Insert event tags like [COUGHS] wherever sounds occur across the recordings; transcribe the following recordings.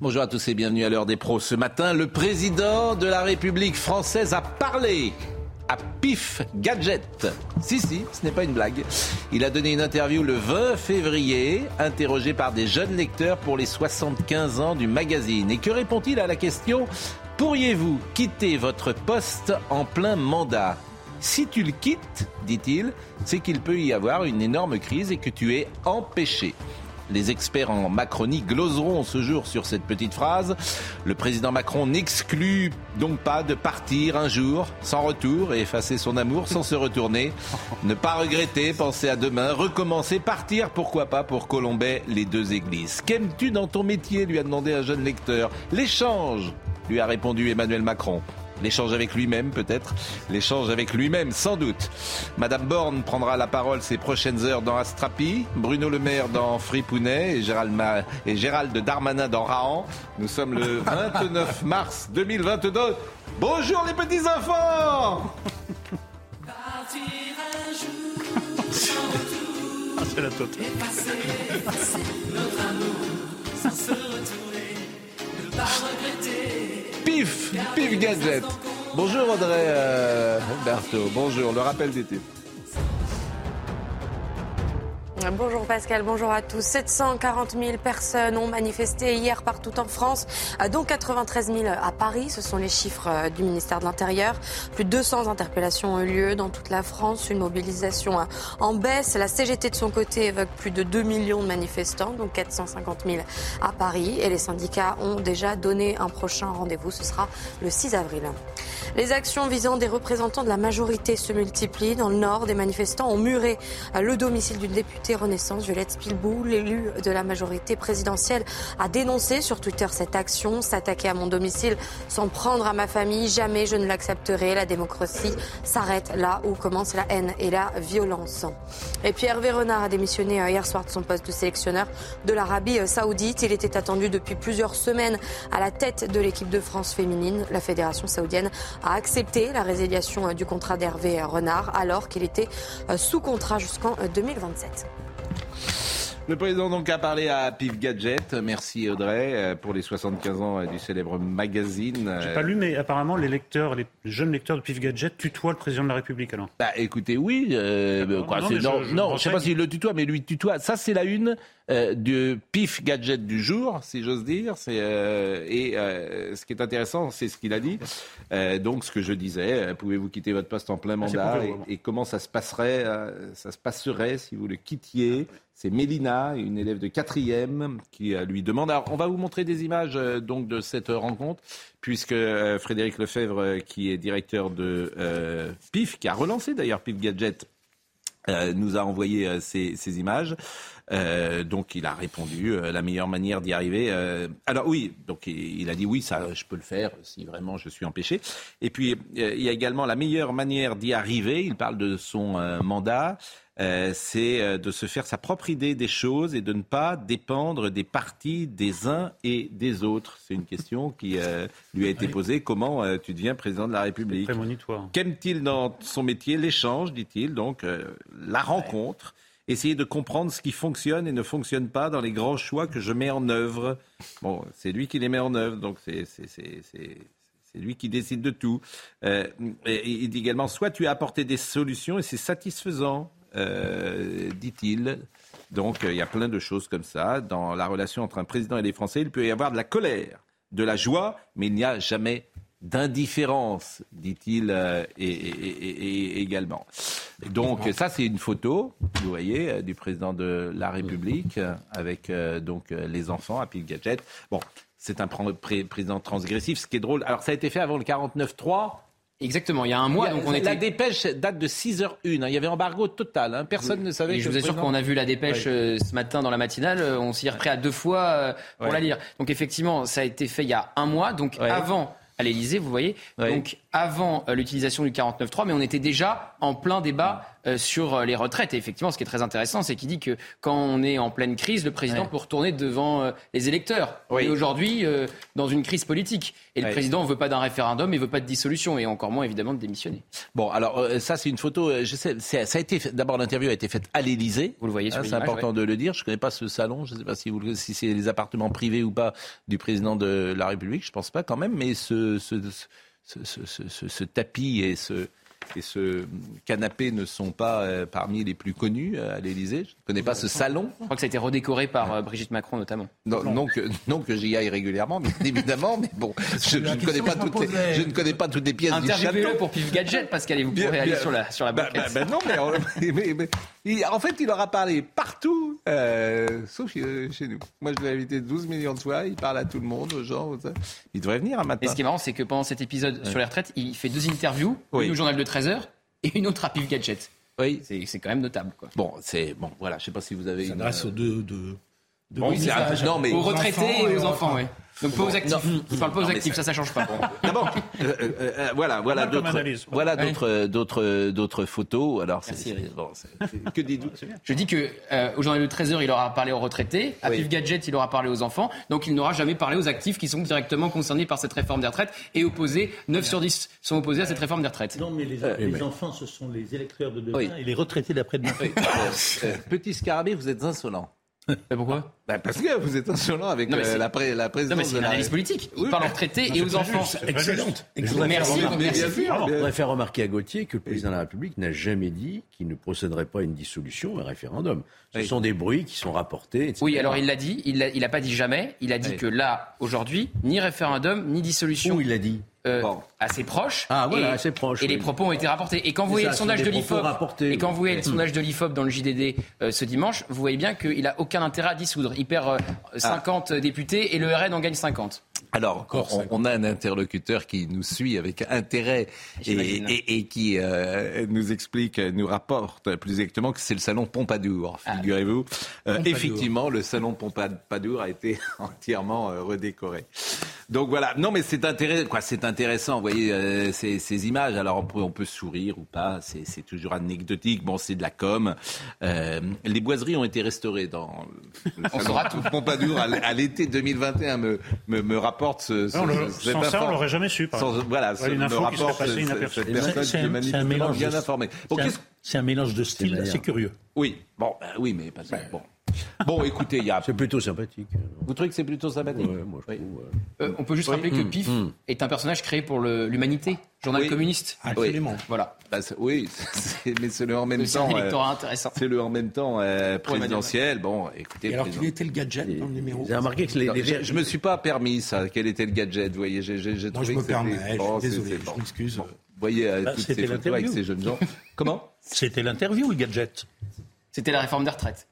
Bonjour à tous et bienvenue à l'heure des pros. Ce matin, le président de la République française a parlé à Pif Gadget. Si, si, ce n'est pas une blague. Il a donné une interview le 20 février, interrogé par des jeunes lecteurs pour les 75 ans du magazine. Et que répond-il à la question Pourriez-vous quitter votre poste en plein mandat? Si tu le quittes, dit-il, c'est qu'il peut y avoir une énorme crise et que tu es empêché. Les experts en Macronie gloseront ce jour sur cette petite phrase. Le président Macron n'exclut donc pas de partir un jour sans retour et effacer son amour sans se retourner. Ne pas regretter, penser à demain, recommencer, partir, pourquoi pas, pour Colombay, les deux églises. Qu'aimes-tu dans ton métier lui a demandé un jeune lecteur. L'échange, lui a répondu Emmanuel Macron. L'échange avec lui-même, peut-être. L'échange avec lui-même, sans doute. Madame Borne prendra la parole ces prochaines heures dans Astrapi, Bruno Le Maire dans Fripounet et Gérald, Ma... et Gérald Darmanin dans Rahan. Nous sommes le [LAUGHS] 29 mars 2022. Bonjour les petits enfants C'est la totale. Pif Pif Gadget Bonjour Audrey euh, bonjour, le rappel d'été. Bonjour Pascal, bonjour à tous. 740 000 personnes ont manifesté hier partout en France, dont 93 000 à Paris. Ce sont les chiffres euh, du ministère de l'Intérieur. Plus de 200 interpellations ont eu lieu dans toute la France. Une mobilisation euh, en baisse. La CGT de son côté évoque plus de 2 millions de manifestants, donc 450 000 à Paris. Et les syndicats ont déjà donné un prochain rendez-vous. Ce sera le 6 avril. Les actions visant des représentants de la majorité se multiplient. Dans le Nord, des manifestants ont muré euh, le domicile d'une députée Renaissance, Violette Spilbou, l'élu de la majorité présidentielle, a dénoncé sur Twitter cette action. S'attaquer à mon domicile sans prendre à ma famille, jamais je ne l'accepterai. La démocratie s'arrête là où commence la haine et la violence. Et puis Hervé Renard a démissionné euh, hier soir de son poste de sélectionneur de l'Arabie euh, saoudite. Il était attendu depuis plusieurs semaines à la tête de l'équipe de France féminine. La fédération saoudienne a accepté la résiliation euh, du contrat d'Hervé Renard alors qu'il était sous contrat jusqu'en 2027. Le président donc a parlé à Pif Gadget. Merci Audrey euh, pour les 75 ans euh, du célèbre magazine. J'ai pas lu, mais apparemment les lecteurs, les jeunes lecteurs de Pif Gadget tutoient le président de la République alors. Bah écoutez, oui. Euh, quoi, non, non, je, non, sais pas s'il le tutoie, mais lui tutoie. Ça c'est la une euh, du Pif Gadget du jour, si j'ose dire. C'est euh, et euh, ce qui est intéressant, c'est ce qu'il a dit. donc ce que je disais, pouvez-vous quitter votre poste en plein ah, mandat et, et, comment ça se passerait, ça se passerait si vous le quittiez? C'est Mélina, une élève de quatrième, qui euh, lui demande. Alors, on va vous montrer des images euh, donc de cette rencontre, puisque euh, Frédéric Lefebvre, qui est directeur de PIF, qui a relancé d'ailleurs PIF Gadget, nous a envoyé ces, ces images. donc il a répondu la meilleure manière d'y arriver. alors oui, donc il a dit oui, ça je peux le faire si vraiment je suis empêché. Et puis il y a également la meilleure manière d'y arriver. Il parle de son mandat. Euh, c'est euh, de se faire sa propre idée des choses et de ne pas dépendre des partis des uns et des autres. C'est une question qui euh, lui a été posée. Comment tu deviens président de la République Qu'aime-t-il dans son métier L'échange, dit-il, donc la rencontre. Essayer de comprendre ce qui fonctionne et ne fonctionne pas dans les grands choix que je mets en œuvre. Bon, c'est lui qui les met en œuvre, donc c'est c'est lui qui décide de tout. il dit également, soit tu as apporté des solutions et c'est satisfaisant, euh, dit-il. Donc il y a plein de choses comme ça. Dans la relation entre un président et les Français, il peut y avoir de la colère, de la joie, mais il n'y a jamais d'indifférence, dit-il euh, et, également. Donc ça, c'est une photo, vous voyez, euh, du président de la République avec donc les enfants à Pile Gadget. Bon, c'est un président transgressif, ce qui est drôle. Alors ça a été fait avant le 49-3. Exactement, il y a un mois, donc on était... La dépêche date de 6h01, hein. il y avait embargo total, hein. personne ne savait... Et je vous assure qu'on a vu la dépêche euh, ce matin dans la matinale, euh, on s'y est repris à deux fois euh, pour la lire. Donc effectivement, ça a été fait il y a un mois, donc avant à l'Elysée, vous voyez, donc avant l'utilisation du 49.3, mais on était déjà en plein débat euh, sur euh, les retraites. Et effectivement, ce qui est très intéressant, c'est qu'il dit que quand on est en pleine crise, le président peut retourner devant euh, les électeurs. Et aujourd'hui, dans une crise politique. Et le président ne veut pas d'un référendum, il ne veut pas de dissolution, et encore moins évidemment de démissionner. Bon, alors ça, c'est une photo. Je sais, ça a été d'abord l'interview a été faite à l'Élysée. Vous le voyez sur C'est important de le dire. Je ne connais pas ce salon. Je ne sais pas si, vous, si c'est les appartements privés ou pas du président de la République. Je ne pense pas quand même. Mais ce, ce, ce, ce tapis et ce et ce canapé ne sont pas euh, parmi les plus connus euh, à l'Élysée. Je ne connais pas ce salon. Je crois que ça a été redécoré par euh, Brigitte Macron notamment. Non, non que, non que j'y aille régulièrement, bien [LAUGHS] évidemment, mais bon, je, ne connais pas toutes les, je ne connais pas toutes les pièces du château. pour Pif Gadget, Pascal, et vous pourrez aller sur la, sur la bah, bah, bah non, mais, [LAUGHS] en fait, il aura parlé partout, sauf chez nous. Moi, je l'ai invité 12 millions de fois, il parle à tout le monde, aux gens. Il devrait venir un matin. Et ce qui est marrant, c'est que pendant cet épisode sur les retraites, il fait deux interviews, une au journal de 13 heures et une autre à Pif Gadget. Oui. C'est quand même notable. Quoi. Bon, c'est bon, voilà. Je sais pas si vous avez. Ça une... grâce aux deux, deux, deux bon, non, mais... aux retraités et aux enfants, oui. Donc pas aux actifs. Non, je parle pas aux actifs, ça, ça change pas. D'abord, [LAUGHS] euh, euh, euh, voilà, voilà d'autres, voilà d'autres, d'autres, d'autres photos. Alors, c'est, bon, [LAUGHS] que dites-vous Je dis que euh, au journal de 13 h il aura parlé aux retraités. À oui. Gadget, il aura parlé aux enfants. Donc, il n'aura jamais parlé aux actifs qui sont directement concernés par cette réforme des retraites et opposés. 9 sur 10 sont opposés à cette réforme des retraites. Non, mais les, les enfants, ce sont les électeurs de demain et les retraités d'après-demain. [LAUGHS] Petit scarabée, vous êtes insolent. Mais pourquoi? Bah Parce que vous êtes insolent avec euh, la, pré la présidence. Non, mais c'est une analyse politique. Oui, par leurs traités et aux enfants. Excellente. Merci. Je voudrais faire remarquer à Gauthier que le président de la République n'a jamais dit qu'il ne procéderait pas à une dissolution, un référendum. Ce sont des bruits qui sont rapportés. Etc. Oui, alors il l'a dit. Il n'a pas dit jamais. Il a dit que là, aujourd'hui, ni référendum, ni dissolution. Où il l'a dit euh, assez proche. Ah voilà, et, assez proche. Et les propos ont été rapportés. Et quand vous voyez le sondage de l'IFOP, et quand vous voyez le sondage de l'IFOP dans le JDD euh, ce dimanche, vous voyez bien qu'il a aucun intérêt à dissoudre. Il perd 50 euh, députés et le RN en gagne 50. Alors, on, on, a un interlocuteur qui nous suit avec intérêt et, et, et, qui euh, nous explique, nous rapporte plus exactement que c'est le salon Pompadour, ah. figurez-vous. Euh, effectivement, le salon Pompadour a été [LAUGHS] entièrement euh, redécoré. Donc voilà. Non, mais c'est intéressant. Quoi, c'est intéressant. Vous voyez euh, ces, ces, images. Alors on peut, on peut sourire ou pas. C'est toujours anecdotique. Bon, c'est de la com. Euh, les boiseries ont été restaurées dans. on saura tout. Pompadour à l'été 2021 me, me, me rapporte ce. ce, non, le, sans ça, on l'aurait jamais su. Sans, voilà, ouais, une info me rapporte qui cette, cette personne qui est manifestement bien informée. Bon, c'est un, mélange de style assez curieux. Oui. Bon, ben, oui, mais pas ben, bon. Bon, écoutez, il y a. C'est plutôt sympathique. Vous trouvez que c'est plutôt sympathique ouais, moi, je trouve, euh, On peut juste rappeler que mmh, PIF mmh. est un personnage créé pour l'humanité, journal oui. communiste. Absolument. Oui. Voilà. Bah, oui, [LAUGHS] mais c'est le en même temps. C'est euh, intéressant. C'est le en même temps euh, présidentiel. Bon, écoutez. Et alors, quel était le gadget dans le numéro Vous avez remarqué que les, non, les... Je, je me suis pas permis ça. Quel était le gadget Vous voyez, j'ai trouvé. Moi, je me permets. Je suis désolé. Je m'excuse. Vous voyez bah, toutes ces photos avec ces jeunes gens. [LAUGHS] Comment? C'était l'interview, le gadget. C'était la réforme des retraites.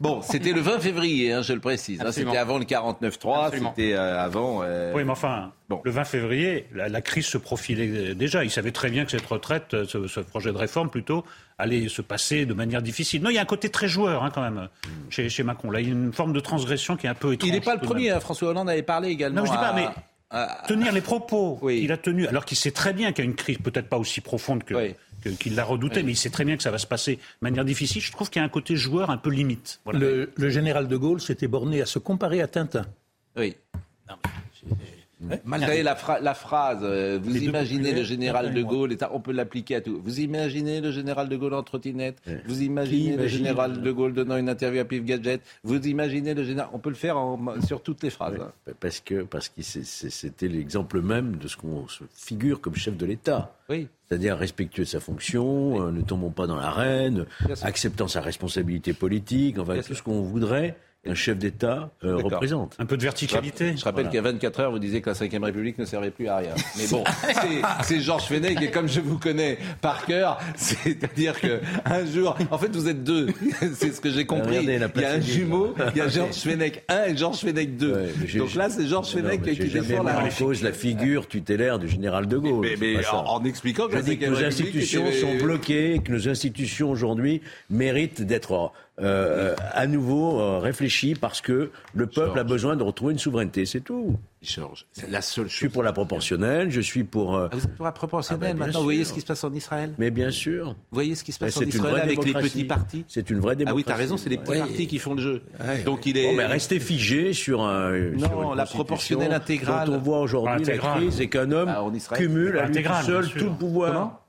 Bon, c'était le 20 février, hein, je le précise. Hein, c'était avant le 49-3, c'était euh, avant. Euh... Oui, mais enfin, bon. le 20 février, la, la, crise se profilait déjà. Il savait très bien que cette retraite, euh, ce, ce, projet de réforme plutôt, allait se passer de manière difficile. Non, il y a un côté très joueur hein, quand même mm. chez, chez, Macron. Là, il y a une forme de transgression qui est un peu étrange. Il n'est pas le premier. François Hollande avait parlé également. Non, je dis pas, à... mais. Tenir les propos oui. qu'il a tenus, alors qu'il sait très bien qu'il y a une crise peut-être pas aussi profonde que, oui qu'il l'a redouté, oui. mais il sait très bien que ça va se passer de manière difficile. Je trouve qu'il y a un côté joueur un peu limite. Voilà. Le, le, général de Gaulle s'était borné à se comparer à Tintin. Oui. Non, mais... Vous savez, la, fra la phrase, euh, vous imaginez le général de Gaulle, on peut l'appliquer à tout. Vous imaginez le général de Gaulle en trottinette ouais. Vous imaginez le général de Gaulle donnant une interview à Pif Gadget Vous imaginez le général On peut le faire en, sur toutes les phrases. Ouais. Hein. Parce que parce que c'était l'exemple même de ce qu'on se figure comme chef de l'État. Oui. C'est-à-dire respectueux de sa fonction, oui. euh, ne tombons pas dans l'arène, acceptant sa responsabilité politique, enfin Bien tout sûr. ce qu'on voudrait un chef d'État euh, représente. Un peu de verticalité. Je rappelle qu'il y a 24 heures, vous disiez que la Ve République ne servait plus à rien. Mais bon, [LAUGHS] c'est Georges Fenech et comme je vous connais par cœur, c'est-à-dire que un jour, en fait, vous êtes deux. [LAUGHS] C'est ce que j'ai compris. il y a un jumeau, il y a [LAUGHS] Georges Fenech 1 et Georges Fenech 2. Donc là, c'est Georges Fenech qui défend la... en cause la figure tutélaire du général de Gaulle. Mais, en, expliquant que, que nos institutions sont bloquées, que nos institutions aujourd'hui méritent d'être euh, à nouveau euh, réfléchi parce que le peuple a besoin de retrouver une souveraineté, c'est tout. Georges, c'est la seule chose. Je suis pour la proportionnelle, je suis pour. Euh, ah, vous êtes pour la proportionnelle ah, ben, maintenant. Vous voyez ce qui se passe en Israël Mais bien sûr. Vous voyez ce qui se passe en Israël avec les petits partis C'est une vraie démocratie. Ah oui, t'as raison, c'est les petits partis qui font le jeu. Donc il est. Bon, mais restez figé sur un. Non, la proportionnelle intégrale. Quand on voit aujourd'hui la crise, c'est qu'un homme ah, cumule à lui seul tout le pouvoir.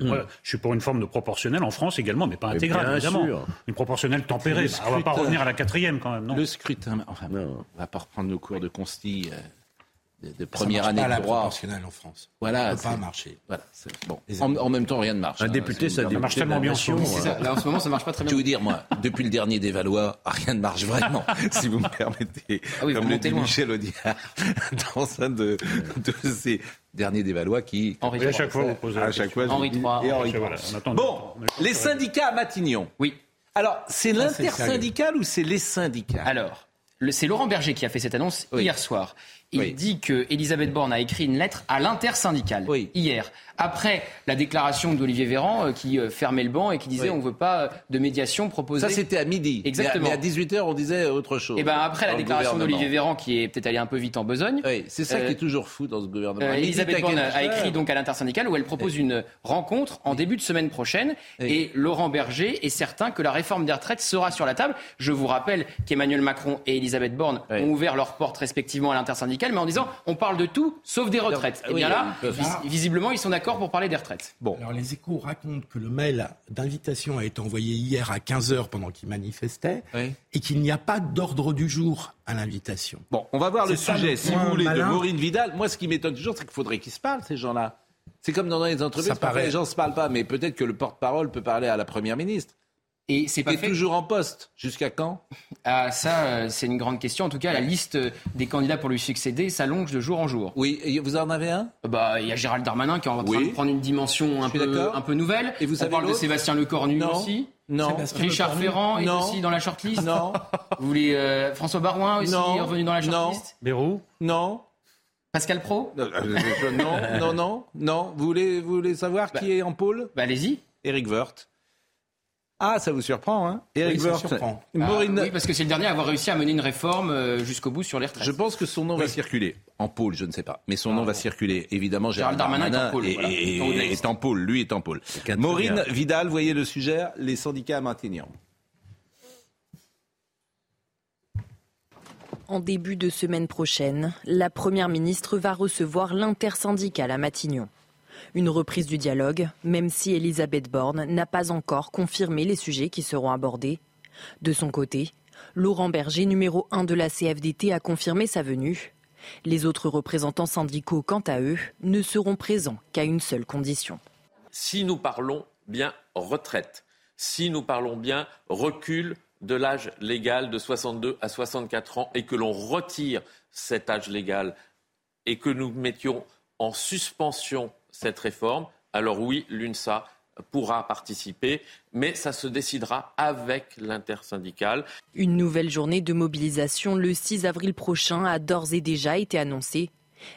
Je suis pour une forme de proportionnelle en France également, mais pas intégrale, évidemment. Une proportionnelle tempérée. on ne va pas revenir à la quatrième quand même, non Le scrutin, enfin, on ne va pas reprendre nos cours de consti euh, de, première année de droit. en France. Voilà, ça ne pas marcher. Voilà, bon. En, même temps, rien ne marche. Un hein, député, ça, marche tellement bien. en ce moment, ça marche pas très bien. Je vais vous dire, moi, depuis le dernier des Valois, [LAUGHS] rien ne marche vraiment, [LAUGHS] si vous me permettez. Ah oui, Comme le dit Michel Audiard [LAUGHS] dans un de, de ces dernier des Valois qui. Henri à chaque fois, vous posez à chaque fois, Henri III. Et Henri Bon, les syndicats à Matignon. Oui. Alors, c'est l'intersyndical ou c'est les syndicats? Alors, c'est Laurent Berger qui a fait cette annonce hier soir. Il dit que Elisabeth Borne a écrit une lettre à l'intersyndicale hier après la déclaration d'Olivier Véran euh, qui euh, fermait le banc et qui disait on ne veut pas euh, de médiation proposée. Ça, c'était à midi. Exactement. Mais à, 18h, on disait autre chose. Et eh ben après la déclaration d'Olivier Véran qui est peut-être allé un peu vite en besogne. Oui, c'est ça qui est toujours fou dans ce gouvernement. Elisabeth Borne a écrit donc à l'intersyndicale où elle propose une rencontre en début de semaine prochaine et Laurent Berger est certain que la réforme des retraites sera sur la table. Je vous rappelle qu'Emmanuel Macron et Elisabeth Borne ont ouvert leurs portes respectivement à l'intersyndicale, mais en disant on parle de tout sauf des retraites. et eh bien là, visiblement, ils sont d'accord pour parler des retraites. Bon. Alors les échos racontent que le mail d'invitation a été envoyé hier à 15h pendant qu'ils manifestaient et qu'il n'y a pas d'ordre du jour à l'invitation. Bon, on va voir le sujet, si vous voulez, de Maureen Vidal. Moi, ce qui m'étonne toujours, c'est qu'il faudrait qu'ils se parlent, ces gens-là. C'est comme dans les entreprises, les gens ne se parlent pas, mais peut-être que le porte-parole peut parler à la Première ministre. Et c'est pas toujours en poste. Jusqu'à quand? Ah, Ça, euh, c'est une grande question. En tout cas, la liste des candidats pour lui succéder s'allonge de jour en jour. Oui, et vous en avez un? Bah, il y a Gérald Darmanin qui est en train de prendre une dimension un peu, un peu nouvelle. Et vous On parle de Sébastien Lecornu aussi. Non. Richard Ferrand est aussi dans la shortlist. Non. [LAUGHS] Vous voulez euh, François Barouin aussi non. est revenu dans la shortlist? Non. Bérou? Non. Pascal Pro? Non, [LAUGHS] non, non, non, Vous voulez, vous voulez savoir bah, qui est en pôle? Bah, allez-y. Eric Woerth. Ah, ça vous surprend, hein Eric oui, surprend. Ah, oui, parce que c'est le dernier à avoir réussi à mener une réforme euh, jusqu'au bout sur les retraites. Je pense que son nom va circuler. En pôle, je ne sais pas. Mais son nom ah, va circuler. Évidemment, Gérald, Darmanin, est en pôle. est, en pôle. Lui est en pôle. Maureen Vidal, voyez le sujet, les syndicats à Matignon. En début de semaine prochaine, la Première ministre va recevoir l'intersyndicale à Matignon. Une reprise du dialogue, même si Elisabeth Borne n'a pas encore confirmé les sujets qui seront abordés. De son côté, Laurent Berger, numéro 1 de la CFDT, a confirmé sa venue. Les autres représentants syndicaux, quant à eux, ne seront présents qu'à une seule condition. Si nous parlons bien retraite, si nous parlons bien recul de l'âge légal de 62 à 64 ans et que l'on retire cet âge légal et que nous mettions en suspension cette réforme, alors oui, l'UNSA pourra participer, mais ça se décidera avec l'intersyndicale. Une nouvelle journée de mobilisation le 6 avril prochain a d'ores et déjà été annoncée.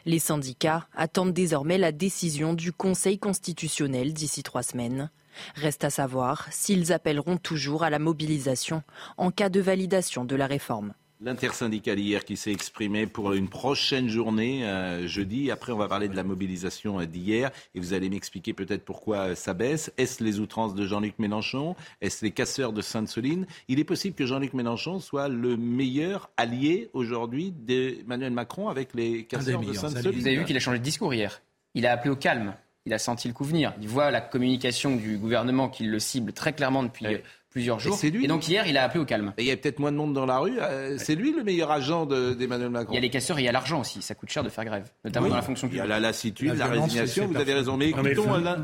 Les syndicats attendent désormais la décision du Conseil constitutionnel d'ici trois semaines. Reste à savoir s'ils appelleront toujours à la mobilisation en cas de validation de la réforme. L'intersyndicale hier qui s'est exprimé pour une prochaine journée euh, jeudi. Après, on va parler de la mobilisation euh, d'hier et vous allez m'expliquer peut-être pourquoi euh, ça baisse. Est-ce les outrances de Jean-Luc Mélenchon? Est-ce les casseurs de Sainte-Soline? Il est possible que Jean-Luc Mélenchon soit le meilleur allié aujourd'hui d'Emmanuel Macron avec les casseurs de Sainte-Soline. Vous avez vu qu'il a changé de discours hier. Il a appelé au calme. Il a senti le coup venir. Il voit la communication du gouvernement qui le cible très clairement depuis plusieurs jours. Et, lui. et donc hier, il a appelé au calme. il y a peut-être moins de monde dans la rue. Euh, c'est lui le meilleur agent d'Emmanuel Macron. Il y a les casseurs et il y a l'argent aussi. Ça coûte cher de faire grève, notamment dans la fonction publique. Il y a la lassitude, la, résignation. Vous avez raison. Mais,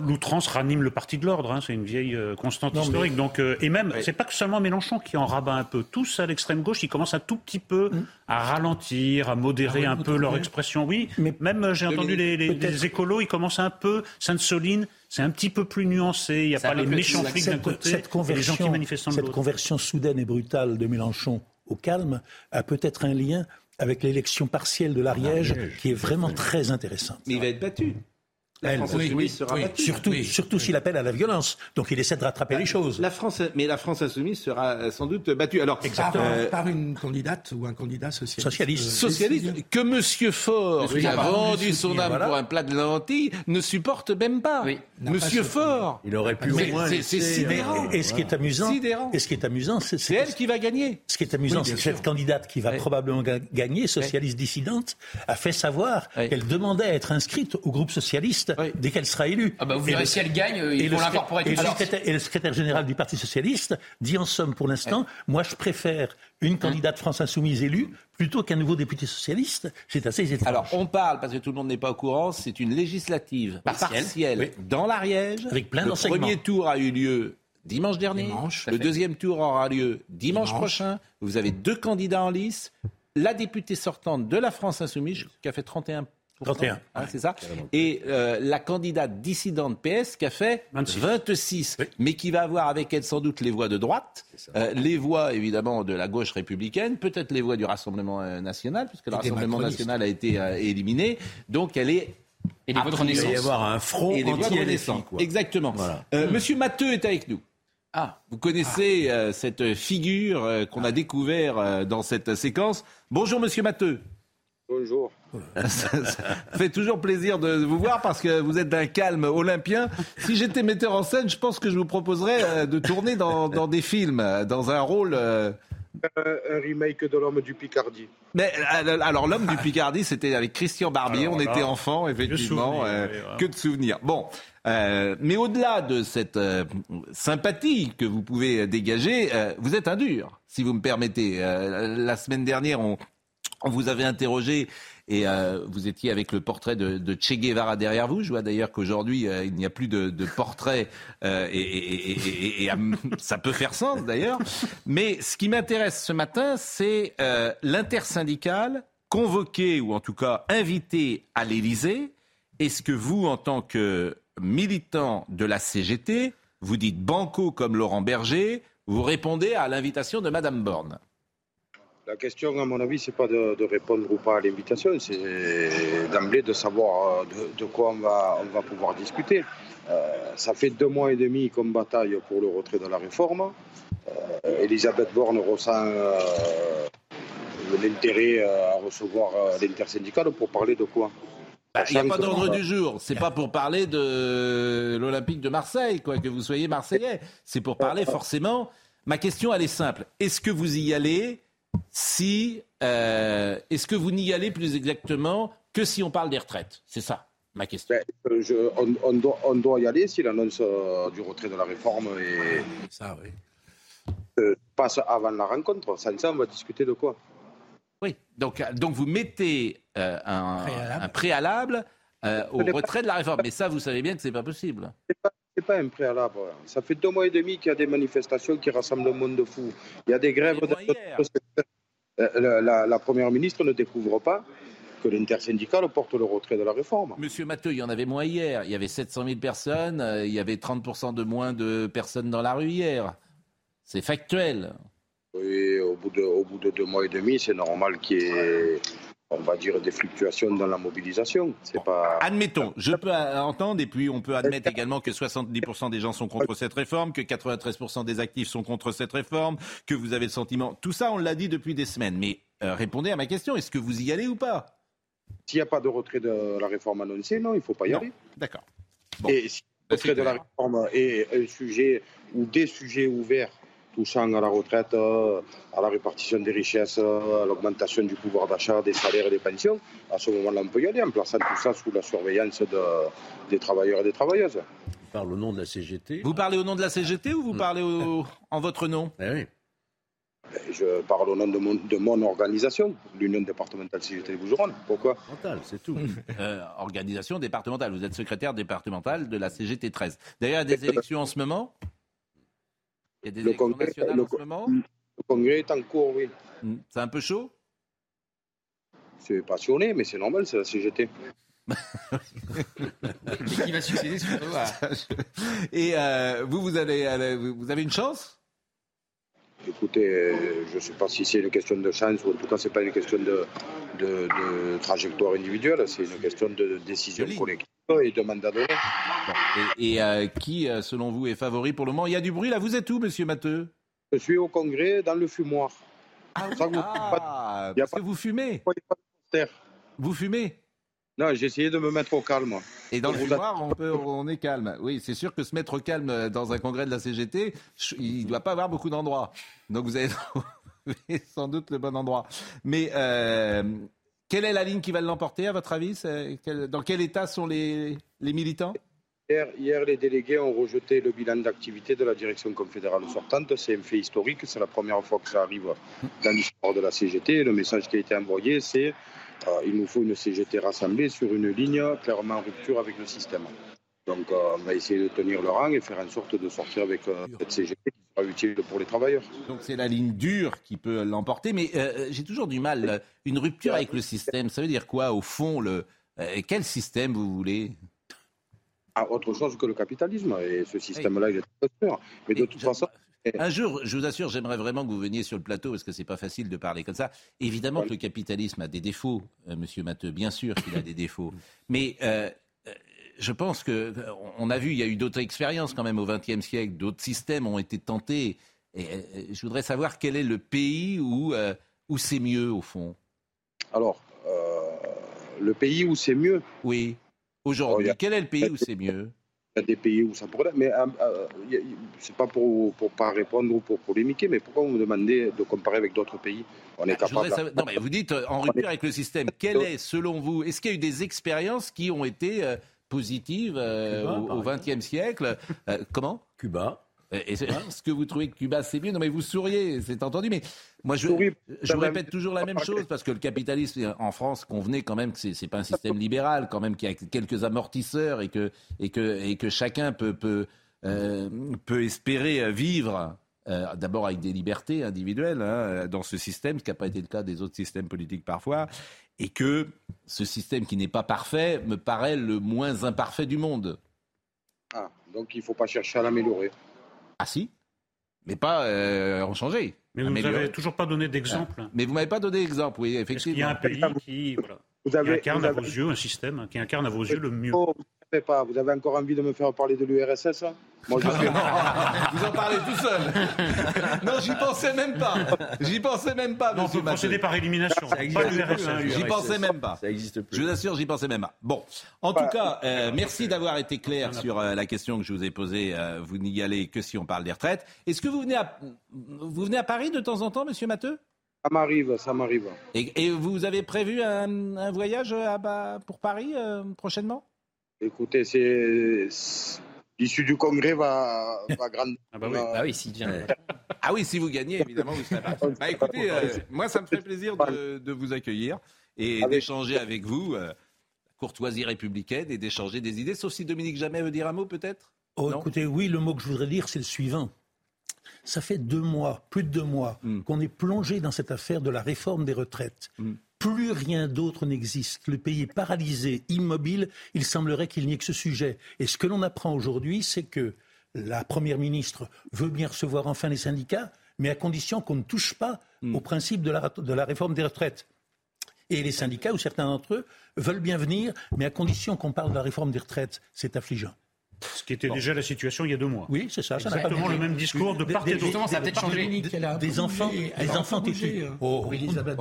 l'outrance ranime le parti de l'ordre. Hein, c'est une vieille euh, constante historique. Donc, euh, et même, c'est pas que seulement Mélenchon qui en rabat un peu. Tous à l'extrême gauche, ils commencent un tout petit peu mm. À ralentir, à modérer ah un peu leur expression. Oui, mais même j'ai entendu les, les écolos, ils commencent un peu. Sainte-Soline c'est un petit peu plus nuancé. Il n'y a pas les méchants flics d'un côté cette et les de Cette conversion soudaine et brutale de Mélenchon au calme a peut-être un lien avec l'élection partielle de l'Ariège, qui est vraiment très intéressante. Mais il va être battu. La France insoumise sera Surtout, surtout s'il appelle à la violence. Donc il essaie de rattraper les choses. La France, mais la France insoumise sera euh, sans doute battue. Alors, euh, par, une candidate ou un candidat socialiste. Socialiste. Euh, socialiste. Que Monsieur Faure, qui a vendu son âme pour un plat de lentilles, ne supporte même pas. Oui. Monsieur Faure. Il aurait pu C'est sidérant. Et ce qui est amusant, et ce qui est amusant, c'est elle qui va gagner. Ce qui est amusant, c'est que cette candidate qui va probablement gagner, socialiste dissidente, a fait savoir qu'elle demandait à être inscrite au groupe socialiste dès qu'elle sera élue. Ah bah vous verrez, si elle gagne, ils vont l'incorporer et, et le secrétaire général du Parti Socialiste dit en somme, pour l'instant, moi je préfère une candidate France Insoumise élue plutôt qu'un nouveau député socialiste. C'est assez étrange. Alors, on parle, parce que tout le monde n'est pas au courant, c'est une législative partielle, dans l'Ariège. Avec plein Le premier tour a eu lieu dimanche dernier. le deuxième tour aura lieu dimanche, prochain. Vous avez deux candidats en lice. La députée sortante de la France Insoumise, qui a fait 31 31. Hein, c'est ça. Et euh, la candidate dissidente PS qui a fait 26, mais qui va avoir avec elle sans doute les voix de droite, euh, les voix évidemment de la gauche républicaine, peut-être les voix du Rassemblement euh, national, puisque le Rassemblement national a été éliminé. Donc elle est et les voix de renaissance. Il va y avoir un front et anti Exactement. Monsieur Matteux est avec nous. Ah, vous connaissez cette figure qu'on a découvert dans cette séquence. Bonjour Monsieur Matteux. Bonjour. [LAUGHS] ça, fait toujours plaisir de vous voir parce que vous êtes d'un calme olympien. Si j'étais metteur en scène, je pense que je vous proposerais euh, de tourner dans, des films, dans un rôle. Euh, un remake de l'homme du Picardie. Mais euh, alors l'homme du Picardie, c'était avec Christian Barbier. on était enfants, effectivement. Que de souvenirs. Bon, mais au-delà de cette sympathie que vous pouvez dégager, vous êtes un dur, si vous me permettez. la semaine dernière, on, on vous avait interrogé et euh, vous étiez avec le portrait de, Che Guevara derrière vous. Je vois d'ailleurs qu'aujourd'hui, euh, il n'y a plus de, portrait euh, et, ça peut faire sens d'ailleurs. Mais ce qui m'intéresse ce matin, c'est l'intersyndicale convoqué ou en tout cas invité à l'Élysée. Est-ce que vous, en tant que militant de la CGT, vous dites banco comme Laurent Berger, vous répondez à l'invitation de Madame Borne? La question, à mon avis, c'est pas de, répondre ou pas à l'invitation, c'est d'emblée de savoir euh, de, quoi on va, on va pouvoir discuter. Euh, ça fait deux mois et demi qu'on bataille pour le retrait de la réforme. Euh, Elisabeth Borne ressent l'intérêt à recevoir l'intersyndicale pour parler de quoi? Bah, il n'y a pas d'ordre du jour. C'est pas pour parler de l'Olympique de Marseille, quoi, que vous soyez Marseillais. C'est pour parler forcément. Ma question, elle est simple. Est-ce que vous y allez si euh, est-ce que vous n'y allez plus exactement que si on parle des retraites? C'est ça ma question. Ben, euh, on, doit, y aller si l'annonce euh, du retrait de la réforme est, ça, oui. passe avant la rencontre. Sans ça, on va discuter de quoi? Oui, donc, donc vous mettez un, préalable, au retrait de la réforme. Mais ça, vous savez bien que ce n'est pas possible. Ce n'est pas un préalable. Ça fait deux mois et demi qu'il y a des manifestations qui rassemblent le monde de fou. Il y a des grèves. De... Euh, la, Première ministre ne découvre pas que l'intersyndicale porte le retrait de la réforme. Monsieur Matteux, il y en avait moins hier. Il y avait 700 000 personnes, euh, il y avait 30% de moins de personnes dans la rue hier. C'est factuel. Oui, au bout, de, au bout de deux mois et demi, c'est normal qu'il y ait on va dire, des fluctuations dans la mobilisation. C'est pas... Admettons, je peux entendre, et puis on peut admettre également que 70% des gens sont contre cette réforme, que 93% des actifs sont contre cette réforme, que vous avez le sentiment. Tout ça, on l'a dit depuis des semaines. Mais euh, répondez à ma question, est-ce que vous y allez ou pas? S'il n'y a pas de retrait de la réforme annoncée, non, il ne faut pas y aller. D'accord. Et si le retrait de la réforme est un sujet ou des sujets ouverts touchant à la retraite, euh, à la répartition des richesses, à l'augmentation du pouvoir d'achat, des salaires et des pensions, à ce moment-là, on peut y aller en plaçant tout ça sous la surveillance de, des travailleurs et des travailleuses. parle au nom de la CGT. Vous parlez au nom de la CGT ou vous parlez en votre nom? Eh oui. Je parle au nom de mon, de mon organisation, l'Union départementale CGT Bougeronne. Pourquoi? C'est tout. [LAUGHS] Euh, organisation départementale. Vous êtes secrétaire départemental de la CGT 13. D'ailleurs, il y a des [LAUGHS] élections en ce moment? Il y a des élections nationales en ce moment? Le congrès est en cours, oui. Hmm. C'est un peu chaud? C'est passionné, mais c'est normal, c'est la [LAUGHS] CGT. qui va succéder surtout [LAUGHS] Et euh, vous, vous avez, vous avez une chance? Écoutez, euh, je ne sais pas si c'est une question de chance ou en tout cas c'est pas une question de, de, trajectoire individuelle, c'est une question de décision collective et de mandat donné. Et, euh, qui, euh, selon vous, est favori pour le moment? Il y a du bruit là. Vous êtes où, Monsieur Matteux? Je suis au Congrès dans le fumoir. Ah, oui. ah parce que vous fumez. Vous fumez? Non, j'ai essayé de me mettre au calme. Et dans le fumoir, on, peut, on est calme. Oui, c'est sûr que se mettre au calme dans un congrès de la CGT, il ne doit pas avoir beaucoup d'endroits. Donc vous avez [LAUGHS] sans doute le bon endroit. Mais euh, quelle est la ligne qui va l'emporter, à votre avis? Dans quel état sont les, les militants? Hier, hier, les délégués ont rejeté le bilan d'activité de la direction confédérale sortante. C'est un fait historique. C'est la première fois que ça arrive dans l'histoire de la CGT. Le message qui a été envoyé, c'est il nous faut une CGT rassemblée sur une ligne clairement en rupture avec le système. Donc euh, on va essayer de tenir le rang et faire en sorte de sortir avec euh, cette CGT qui sera utile pour les travailleurs. Donc c'est la ligne dure qui peut l'emporter, mais j'ai toujours du mal. Une rupture avec le système, ça veut dire quoi au fond le, Quel système vous voulez? Ah, autre chose que le capitalisme. Et ce système-là, il est très sûr. Mais de toute façon, un jour, je vous assure, j'aimerais vraiment que vous veniez sur le plateau parce que c'est pas facile de parler comme ça. Évidemment que le capitalisme a des défauts, euh, Monsieur Matteux. Bien sûr qu'il a des défauts, [LAUGHS] mais euh, euh, je pense que on a vu, il y a eu d'autres expériences quand même au XXe siècle, d'autres systèmes ont été tentés. Et je voudrais savoir quel est le pays où où c'est mieux au fond. Alors, le pays où c'est mieux? Oui. Aujourd'hui, oh, quel est le pays où [LAUGHS] c'est mieux? Il y a des pays où ça pourrait. Mais euh, euh c'est pas pour, pour pas répondre ou pour polémiquer, mais pourquoi vous me demandez de comparer avec d'autres pays? On est capable. Non, mais vous dites euh, en rupture avec le système. [LAUGHS] Quelle est, selon vous, est-ce qu'il y a eu des expériences qui ont été euh, positives au XXe siècle Comment? Cuba. Est-ce [LAUGHS] que vous trouvez que Cuba c'est mieux Non mais vous souriez, c'est entendu. Mais moi je, je vous répète toujours la même chose parce que le capitalisme en France convenait quand même que c'est, n'est pas un système libéral, quand même qu'il y a quelques amortisseurs et que et que et que chacun peut peut euh, peut espérer vivre. Euh, d'abord avec des libertés individuelles hein, dans ce système, ce qui n'a pas été le cas des autres systèmes politiques parfois, et que ce système qui n'est pas parfait me paraît le moins imparfait du monde. Ah, donc il ne faut pas chercher à l'améliorer. Ah si, mais pas euh, en changer. Mais vous n'avez toujours pas donné d'exemple. Ah. Mais vous m'avez pas donné d'exemple, oui, effectivement. Il y a un pays qui, vous avez, incarne à vos yeux un système qui incarne à vos yeux le mieux. Pas. Vous avez encore envie de me faire parler de l'URSS Moi, je [LAUGHS] Vous en parlez tout seul. [LAUGHS] non, j'y pensais même pas. J'y pensais même pas. Non, on peut procéder par élimination. Hein, j'y pensais même pas. Ça existe plus. Je vous assure, j'y pensais même pas. Bon, en tout cas, euh, merci d'avoir été clair sur euh, la question que je vous ai posée. Euh, vous n'y allez que si on parle des retraites. Est-ce que vous venez à vous venez à Paris de temps en temps, Monsieur Matteux ça m'arrive, ça m'arrive. Et, vous avez prévu un, voyage à, pour Paris prochainement? Écoutez, c'est l'issue du congrès va, va grandir. Ah bah oui, ah oui s'il vient. ah oui, si vous gagnez, évidemment, vous serez [LAUGHS] Bah écoutez, euh, moi, ça me fait plaisir de, de vous accueillir et d'échanger avec vous, euh, courtoisie républicaine, et d'échanger des idées, sauf si Dominique Jamais veut dire un mot, peut-être? Oh, écoutez, oui, le mot que je voudrais dire, c'est le suivant. Ça fait deux mois, plus de deux mois, hmm. qu'on est plongé dans cette affaire de la réforme des retraites. Hmm. Plus rien d'autre n'existe. Le pays est paralysé, immobile. Il semblerait qu'il n'y ait que ce sujet. Et ce que l'on apprend aujourd'hui, c'est que la Première ministre veut bien recevoir enfin les syndicats, mais à condition qu'on ne touche pas hmm. au principe de la, de la réforme des retraites. Et les syndicats, ou certains d'entre eux, veulent bien venir, mais à condition qu'on parle de la réforme des retraites. C'est affligeant. Ce qui était déjà la situation il y a deux mois. Oui, c'est ça. ça Exactement le même discours de part et d'autre. ça a peut-être changé. Des, enfants, des enfants bougé. Oh, Elisabeth.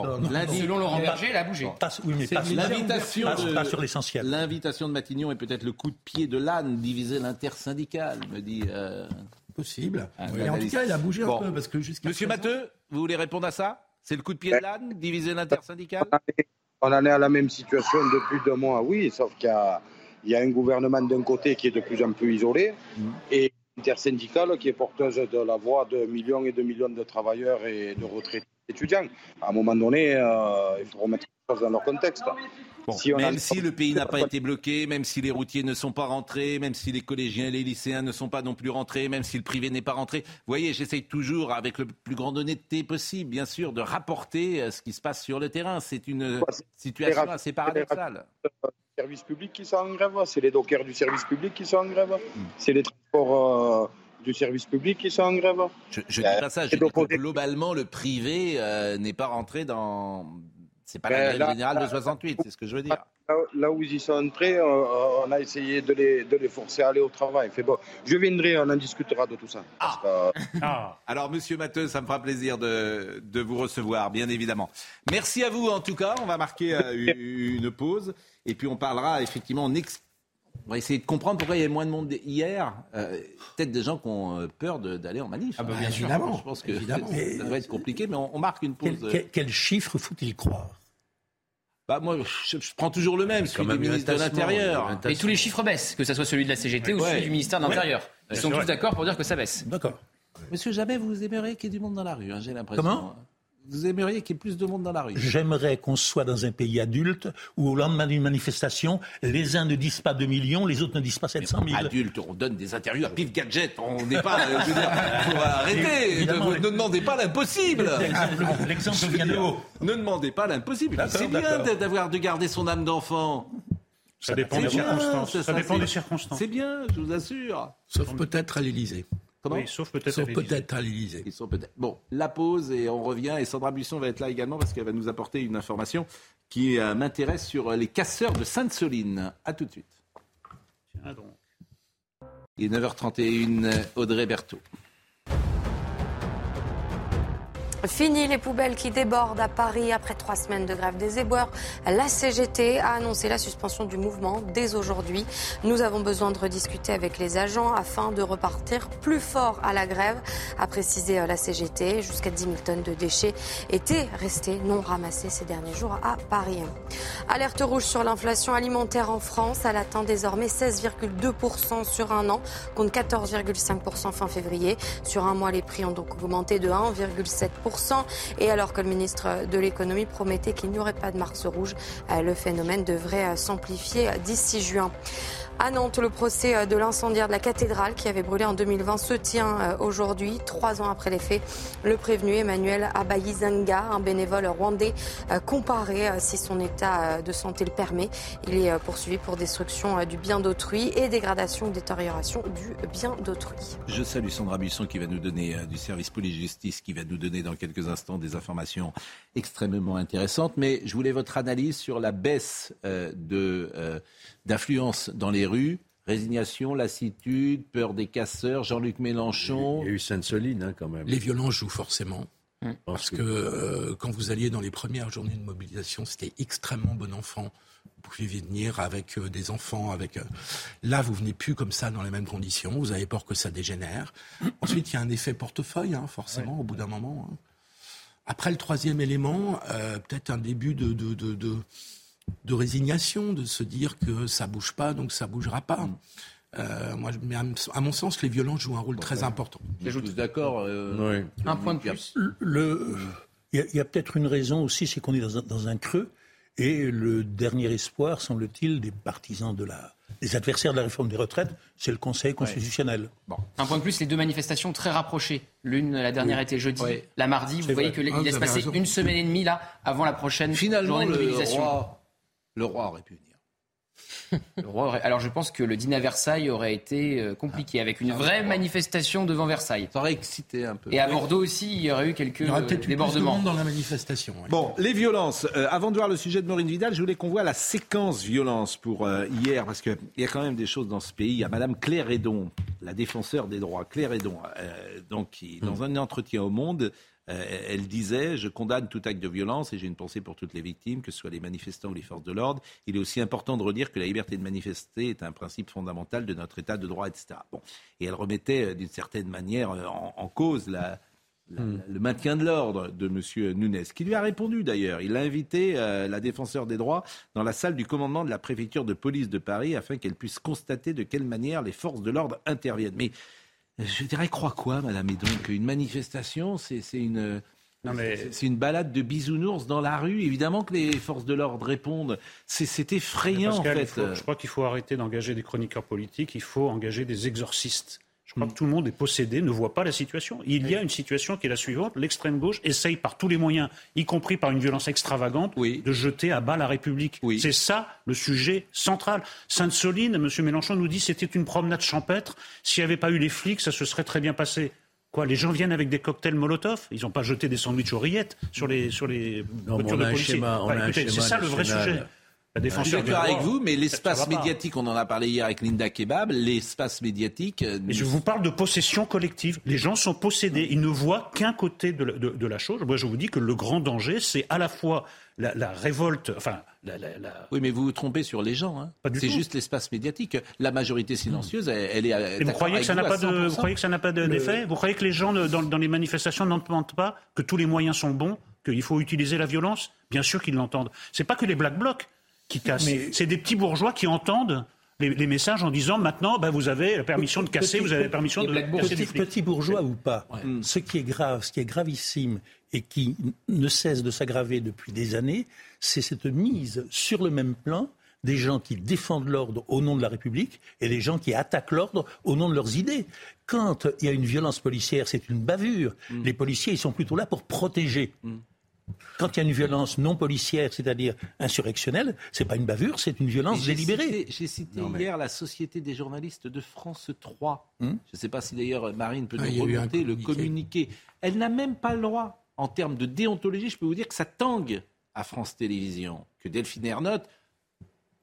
Selon Laurent Berger, elle a bougé. oui, mais l'invitation pas sur l'essentiel. L'invitation de Matignon est peut-être le coup de pied de l'âne, diviser l'intersyndical, me dit. Euh... Possible. en tout cas, il a bougé un peu parce que jusqu'à. Monsieur Matteux, vous voulez répondre à ça? C'est le coup de pied de l'âne, diviser l'intersyndical On en est à la même situation depuis deux mois, oui, sauf qu'il y a il y a un gouvernement d'un côté qui est de plus en plus isolé mmh. et intersyndicale qui est porteuse de la voix de millions et de millions de travailleurs et de retraités étudiants. À un moment donné, euh, il faut remettre les choses dans leur contexte. même si le pays n'a pas été bloqué, même si les routiers ne sont pas rentrés, même si les collégiens et les lycéens ne sont pas non plus rentrés, même si le privé n'est pas rentré, vous voyez, j'essaye toujours, avec le plus grand honnêteté possible, bien sûr, de rapporter euh, ce qui se passe sur le terrain. C'est une situation assez paradoxale service public qui sont en grève, c'est les dockers du service public qui sont en grève, c'est les transports euh, du service public qui sont en grève. Je ne dis pas ça, je dis que globalement, le privé euh, n'est pas rentré dans. C'est pas la grève générale de 68, c'est ce que je veux dire. Là, où ils y sont entrés, on, a essayé de les, de les, forcer à aller au travail. Fait bon, je viendrai, on en discutera de tout ça. Ah. [LAUGHS] Ah. Alors, monsieur Matteux, ça me fera plaisir de, de, vous recevoir, bien évidemment. Merci à vous, en tout cas. On va marquer euh, [LAUGHS] une pause. Et puis, on parlera effectivement. On va essayer de comprendre pourquoi il y avait moins de monde hier. Euh, peut-être des gens qui ont euh, peur d'aller en manif. Ah bah bien évidemment. Je pense que [LAUGHS] ça, va être compliqué, mais on, marque une pause. Quel, quel chiffre faut-il croire? Bah moi, je, prends toujours le même, celui du ministre de l'Intérieur. Et tous les chiffres baissent, que ce soit celui de la CGT ou celui du ministère de l'Intérieur. Ils sont tous d'accord pour dire que ça baisse. D'accord. Monsieur, jamais vous aimeriez qu'il y ait du monde dans la rue, hein, j'ai l'impression. Comment? Vous aimeriez qu'il y ait plus de monde dans la rue J'aimerais qu'on soit dans un pays adulte où au lendemain d'une manifestation, les uns ne disent pas 2 millions, les autres ne disent pas 700 000. Adulte, on donne des interviews à Pif Gadget. On n'est pas. Il faut arrêter. Ne, ne, demandez pas l'impossible. L'exemple vient de haut. Ne demandez pas l'impossible. C'est bien d'avoir de garder son âme d'enfant. Ça dépend des circonstances. Ça, dépend des circonstances. C'est bien, je vous assure. Sauf peut-être à l'Élysée sauf peut-être à peut-être à l'Élysée. Bon, la pause et on revient. Et Sandra Buisson va être là également parce qu'elle va nous apporter une information qui euh, m'intéresse sur les casseurs de Sainte-Soline. A tout de suite. Tiens donc. Il est 9h31, Audrey Berthaud. Fini les poubelles qui débordent à Paris après trois semaines de grève des éboueurs. La CGT a annoncé la suspension du mouvement dès aujourd'hui. Nous avons besoin de rediscuter avec les agents afin de repartir plus fort à la grève, a précisé la CGT. Jusqu'à 10 000 tonnes de déchets étaient restées non ramassées ces derniers jours à Paris. Alerte rouge sur l'inflation alimentaire en France. Elle atteint désormais 16,2% sur un an, contre 14,5% fin février. Sur un mois, les prix ont donc augmenté de 1,7%. Et alors que le ministre de l'économie promettait qu'il n'y aurait pas de mars rouge, euh, le phénomène devrait euh, s'amplifier d'ici juin. À Nantes, le procès euh, de l'incendiaire de la cathédrale qui avait brûlé en 2020 se tient euh, aujourd'hui, trois ans après les faits. Le prévenu Emmanuel Abayizanga, un bénévole rwandais, euh, comparé si son état de santé le permet. Il est poursuivi pour destruction du bien d'autrui et dégradation ou détérioration du bien d'autrui. Je salue Sandra Buisson qui va nous donner du service police-justice, qui va nous donner dans quelques instants des informations extrêmement intéressantes. Mais je voulais votre analyse sur la baisse de d'influence dans les rues. Résignation, lassitude, peur des casseurs, Jean-Luc Mélenchon. Il y a eu Sainte-Soline hein, quand même. Les violences jouent forcément. Hum. Parce que euh, quand vous alliez dans les premières journées de mobilisation, c'était extrêmement bon enfant. Vous pouviez venir avec euh, des enfants, avec. Euh, là, vous venez plus comme ça dans les mêmes conditions. Vous avez peur que ça dégénère. [COUGHS] Ensuite, il y a un effet portefeuille, hein, forcément, au bout d'un moment. Hein. Après le troisième élément, peut-être un début de, de, de de résignation, de se dire que ça bouge pas, donc ça bougera pas. Euh, moi, mais à, mon sens, les violences jouent un rôle très important. J'ajoute d'accord. Euh, un point de plus. il y a, peut-être une raison aussi, c'est qu'on est dans un, creux. Et le dernier espoir, semble-t-il, des partisans de la, des adversaires de la réforme des retraites, c'est le Conseil constitutionnel. Bon. Un point de plus, les deux manifestations très rapprochées. L'une, la dernière était jeudi, la mardi. Vous voyez qu'il laisse passer une semaine et demie là, avant la prochaine Finalement, journée de mobilisation. Le roi aurait pu venir. [LAUGHS] Le roi Alors je pense que le dîner à Versailles aurait été euh, compliqué, avec une vraie manifestation devant Versailles. Ça aurait excité un peu. Et à Bordeaux aussi, il y aurait eu quelques il y aurait peut-être débordements. dans la manifestation. Bon, les violences. Euh, avant de voir le sujet de Maureen Vidal, je voulais qu'on voit la séquence violence pour euh, hier, parce qu'il y a quand même des choses dans ce pays. Il y a Madame Claire Edon, la défenseur des droits, Claire Edon, donc qui, dans mmh. un entretien au Monde, euh, elle disait Je condamne tout acte de violence et j'ai une pensée pour toutes les victimes, que ce soit les manifestants ou les forces de l'ordre. Il est aussi important de redire que la liberté de manifester est un principe fondamental de notre État de droit, etc. Bon. Et elle remettait euh, d'une certaine manière euh, en, cause la, Hmm. le maintien de l'ordre de M. Nunes, qui lui a répondu d'ailleurs. Il a invité euh, la défenseur des droits dans la salle du commandement de la préfecture de police de Paris afin qu'elle puisse constater de quelle manière les forces de l'ordre interviennent. Mais je dirais, crois quoi, Madame Et donc, une manifestation, c'est une. C'est une balade de bisounours dans la rue. Évidemment que les forces de l'ordre répondent. C'est effrayant, en fait. je crois qu'il faut arrêter d'engager des chroniqueurs politiques. Il faut engager des exorcistes. Je crois que tout le monde est possédé, ne voit pas la situation. Il y a une situation qui est la suivante. L'extrême gauche essaye par tous les moyens, y compris par une violence extravagante, de jeter à bas la République. C'est ça le sujet central. Sainte-Soline, M. Mélenchon nous dit c'était une promenade champêtre. S'il n'y avait pas eu les flics, ça se serait très bien passé. Quoi, les gens viennent avec des cocktails Molotov? Ils n'ont pas jeté des sandwichs aux rillettes sur les, sur les voitures de policiers. C'est ça le vrai sujet. Je suis d'accord avec vous, mais l'espace médiatique, on en a parlé hier avec Linda Kebab, l'espace médiatique. Euh, mais je vous parle de possession collective. Les gens sont possédés. Ils ne voient qu'un côté de, la chose. Moi, je vous dis que le grand danger, c'est à la fois la, révolte, enfin, la, Oui, mais vous vous trompez sur les gens. Hein. C'est juste l'espace médiatique. La majorité silencieuse, elle, est. vous croyez, que ça n'a pas de, vous croyez que ça n'a pas d'effet? Vous croyez que les gens dans, dans les manifestations n'entendent pas que tous les moyens sont bons, qu'il faut utiliser la violence? Bien sûr qu'ils l'entendent. C'est pas que les black blocs qui C'est des petits bourgeois qui entendent les, messages en disant maintenant, ben, vous avez la permission de casser, vous avez la permission de casser petit, petit bourgeois ou pas, ce qui est grave, ce qui est gravissime et qui ne cesse de s'aggraver depuis des années, c'est cette mise sur le même plan des gens qui défendent l'ordre au nom de la République et des gens qui attaquent l'ordre au nom de leurs idées. Quand il y a une violence policière, c'est une bavure. Mm. Les policiers, ils sont plutôt là pour protéger. Mm. Quand il y a une violence non policière, c'est-à-dire insurrectionnelle, c'est pas une bavure, c'est une violence délibérée. J'ai cité hier la Société des journalistes de France 3. Hmm? Je ne sais pas si d'ailleurs Marine peut ah, nous remonter le communiqué. Elle n'a même pas le droit, en termes de déontologie, je peux vous dire que ça tangue à France Télévisions, que Delphine Ernotte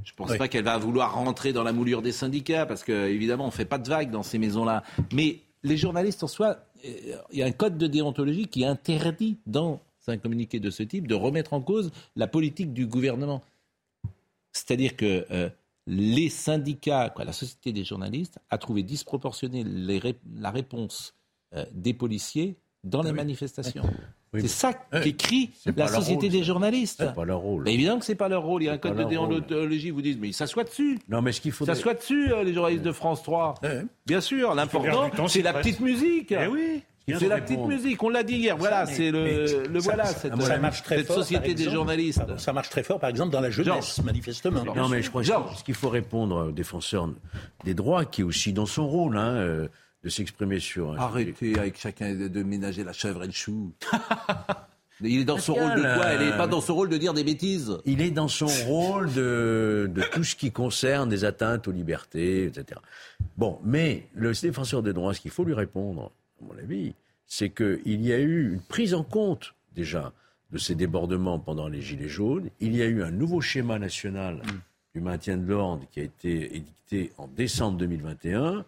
je ne pense pas qu'elle va vouloir rentrer dans la moulure des syndicats, parce qu'évidemment, on ne fait pas de vagues dans ces maisons-là. Mais les journalistes en soi, euh, il y a un code de déontologie qui interdit dans un communiqué de ce type, de remettre en cause la politique du gouvernement. C'est-à-dire que euh, les syndicats, quoi, la société des journalistes, a trouvé disproportionnée la réponse euh, des policiers dans les manifestations. c'est ça qu'écrit la Société des journalistes. C'est pas leur rôle. Mais évidemment que c'est pas leur rôle. Il y a un code de déontologie, vous dites, mais ça soit dessus. Non, mais ce qu'il faut. Ça soit dessus, euh, les journalistes de France 3. Bien sûr, l'important, c'est la petite musique. Eh oui. C'est la petite musique, on l'a dit hier. Voilà, c'est le, le voilà, cette, société des journalistes. Ça marche très fort, par exemple, dans la jeunesse, manifestement. Non, mais je crois ce qu'il faut répondre aux défenseurs des droits, qui est aussi dans son rôle, hein, euh, de s'exprimer sur. Arrêtez avec chacun de ménager la chèvre et le chou. [LAUGHS] Il est dans son rôle de quoi? Il n'est pas dans son rôle de dire des bêtises? Il est dans son rôle de, de tout ce qui concerne des atteintes aux libertés, etc. Bon, mais le défenseur des droits, ce qu'il faut lui répondre, à mon avis, c'est qu'il y a eu une prise en compte déjà de ces débordements pendant les Gilets jaunes. Il y a eu un nouveau schéma national mm. du maintien de l'ordre qui a été édicté en décembre 2021,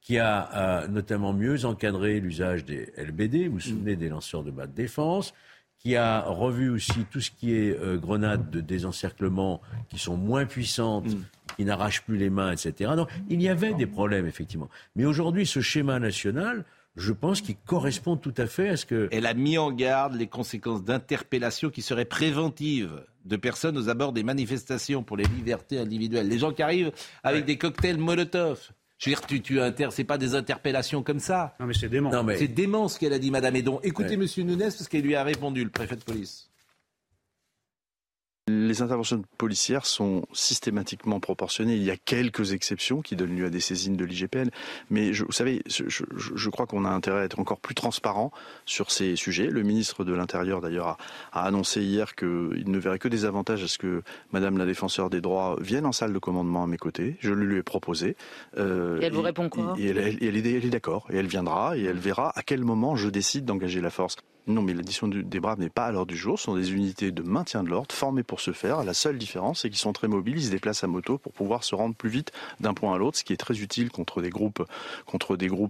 qui a, euh, notamment mieux encadré l'usage des LBD, vous vous souvenez des lanceurs de bas de défense, qui a revu aussi tout ce qui est euh, grenades de désencerclement qui sont moins puissantes, mm. qui n'arrachent plus les mains, etc. Donc il y avait des problèmes, effectivement. Mais aujourd'hui, ce schéma national, je pense qu'il correspond tout à fait à ce que... Elle a mis en garde les conséquences d'interpellation qui seraient préventives de personnes aux abords des manifestations pour les libertés individuelles. Les gens qui arrivent avec des cocktails Molotov. Je veux dire, tu, tu inter... c'est pas des interpellations comme ça. Non, mais c'est dément. C'est dément ce qu'elle a dit, Madame Edon. Écoutez Monsieur Nunes, parce qu'elle lui a répondu, le préfet de police. Les interventions policières sont systématiquement proportionnées. Il y a quelques exceptions qui donnent lieu à des saisines de l'IGPN, mais je, vous savez, je, je, crois qu'on a intérêt à être encore plus transparent sur ces sujets. Le ministre de l'Intérieur, d'ailleurs, a, a, annoncé hier qu'il ne verrait que des avantages à ce que Madame la défenseur des droits vienne en salle de commandement à mes côtés. Je le lui ai proposé. Euh, et elle vous répond quoi? et elle, elle, elle est d'accord, et elle viendra, et elle verra à quel moment je décide d'engager la force. Non, mais l'addition des Braves n'est pas à l'heure du jour. Ce sont des unités de maintien de l'ordre formées pour ce faire. La seule différence, c'est qu'ils sont très mobiles. Ils se déplacent à moto pour pouvoir se rendre plus vite d'un point à l'autre, ce qui est très utile contre des groupes,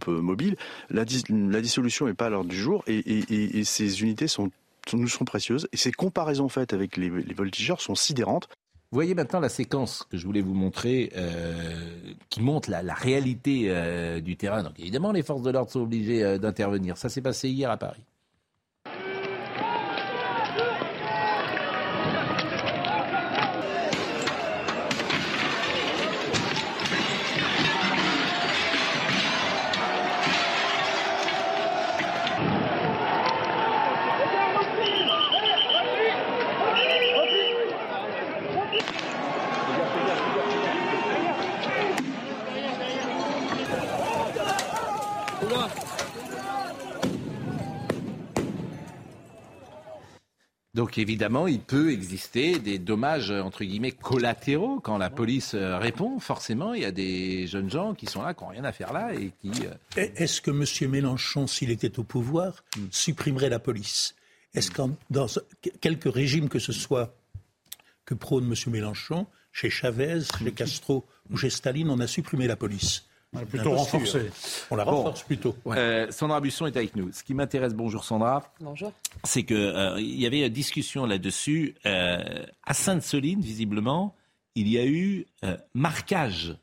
euh, mobiles. La, dissolution n'est pas à l'heure du jour et, ces unités sont, nous sont précieuses. Et ces comparaisons faites avec les, voltigeurs sont sidérantes. Vous voyez maintenant la séquence que je voulais vous montrer, euh, qui montre la, réalité euh, du terrain. Donc évidemment, les forces de l'ordre sont obligées d'intervenir. Ça s'est passé hier à Paris. Donc évidemment, il peut exister des dommages entre guillemets collatéraux quand la police euh, répond. Forcément, il y a des jeunes gens qui sont là, qui n'ont rien à faire là et qui. Euh, est-ce que M. Mélenchon, s'il était au pouvoir, hmm. supprimerait la police? Est-ce que dans quelque régime que ce soit que prône M. Mélenchon, chez Chavez, chez hmm. Castro ou chez Staline, on a supprimé la police? On l'a plutôt renforcée. On la renforce plutôt. Euh, Sandra Busson est avec nous. Ce qui m'intéresse, bonjour Sandra. Bonjour. C'est qu'il euh, y avait une discussion là-dessus. Euh, à Sainte-Soline, visiblement, il y a eu marquage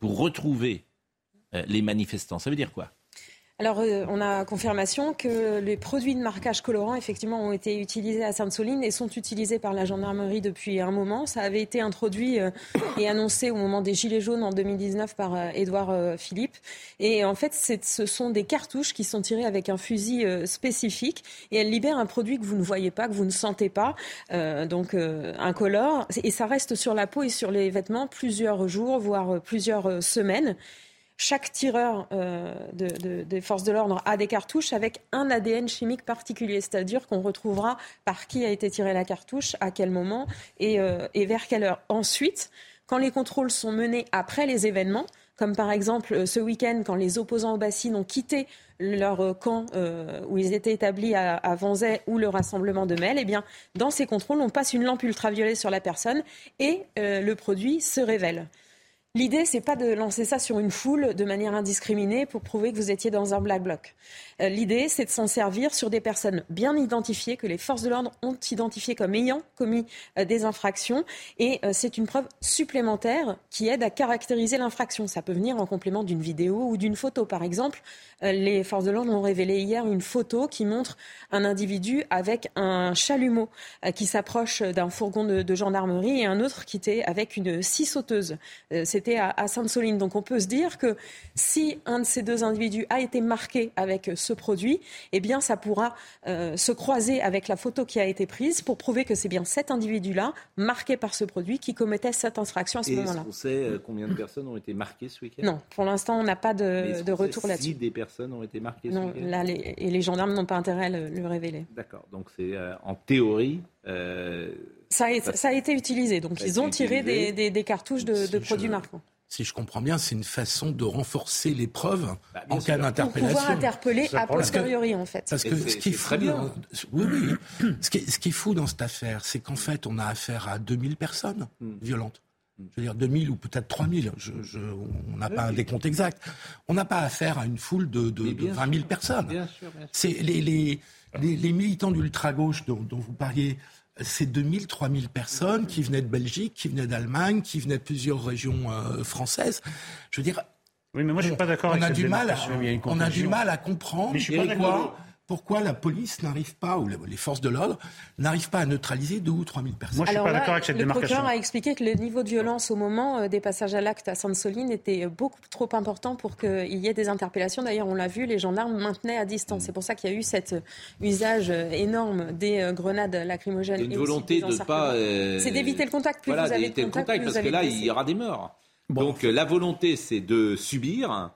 pour retrouver les manifestants. Ça veut dire quoi? Alors, euh, on a confirmation que les produits de marquage colorant, effectivement, ont été utilisés à Sainte-Soline et sont utilisés par la gendarmerie depuis un moment. Ça avait été introduit euh, et annoncé au moment des Gilets jaunes en 2019 par euh, Édouard Philippe. Et en fait, ce sont des cartouches qui sont tirées avec un fusil spécifique et elles libèrent un produit que vous ne voyez pas, que vous ne sentez pas, donc incolore. Et ça reste sur la peau et sur les vêtements plusieurs jours, voire plusieurs semaines. Chaque tireur euh, des forces de l'ordre a des cartouches avec un ADN chimique particulier, c'est-à-dire qu'on retrouvera par qui a été tirée la cartouche, à quel moment et, euh, vers quelle heure. Ensuite, quand les contrôles sont menés après les événements, comme par exemple euh, ce week-end quand les opposants au bassines ont quitté leur camp où ils étaient établis à, à Vanzay ou le rassemblement de Mel, eh bien, dans ces contrôles, on passe une lampe ultraviolette sur la personne et le produit se révèle. L'idée, c'est pas de lancer ça sur une foule de manière indiscriminée pour prouver que vous étiez dans un black bloc. Euh, l'idée, c'est de s'en servir sur des personnes bien identifiées, que les forces de l'ordre ont identifiées comme ayant commis euh, des infractions. Et euh, c'est une preuve supplémentaire qui aide à caractériser l'infraction. Ça peut venir en complément d'une vidéo ou d'une photo. Par exemple, les forces de l'ordre ont révélé hier une photo qui montre un individu avec un chalumeau qui s'approche d'un fourgon de, gendarmerie et un autre qui était avec une scie sauteuse. C'était à, à Sainte-Soline. Donc on peut se dire que si un de ces deux individus a été marqué avec ce produit, eh bien, ça pourra euh, se croiser avec la photo qui a été prise pour prouver que c'est bien cet individu-là, marqué par ce produit, qui commettait cette infraction à ce moment-là. On sait euh, combien de personnes ont été marquées ce week-end? Non, pour l'instant, on n'a pas de, de retour là-dessus. Si des personnes ont été marquées ce week-end? là, et les gendarmes n'ont pas intérêt à le, révéler. D'accord, donc c'est euh, en théorie. Ça a, ça, a, été utilisé, donc ils ont tiré des, des, cartouches de, de produits marquants si je comprends bien, c'est une façon de renforcer les preuves bah, en cas d'interpellation. Pour pouvoir interpeller a posteriori, en fait. Parce que ce qui, est fou, dans, oui, oui. ce, qui ce qui est fou dans cette affaire, c'est qu'en fait, on a affaire à 2000 personnes hmm. violentes. Je veux dire 2000 ou peut-être 3000, je, je, on n'a pas un décompte exact. On n'a pas affaire à une foule de, de, 20 000 personnes. C'est les, les, les, militants d'ultra-gauche dont, dont, vous parliez ces 2000, 3000 personnes qui venaient de Belgique, qui venaient d'Allemagne, qui venaient de plusieurs régions euh, françaises. Je veux dire, oui, mais moi je suis pas d'accord. On a du mal, à, on a du mal à comprendre pourquoi pourquoi la police n'arrive pas, ou les forces de l'ordre, n'arrivent pas à neutraliser 2 ou 3 000 personnes. Moi, je ne suis pas d'accord avec cette le démarcation. Le procureur a expliqué que le niveau de violence au moment euh, des passages à l'acte à Sainte-Soline était beaucoup trop important pour qu'il y ait des interpellations. D'ailleurs, on l'a vu, les gendarmes maintenaient à distance. C'est pour ça qu'il y a eu cet euh, usage euh, énorme des grenades lacrymogènes. Une volonté de ne pas. C'est d'éviter le contact. Plus voilà, vous avez de contact, contact parce que là, il y aura des morts. Donc la volonté, c'est de subir.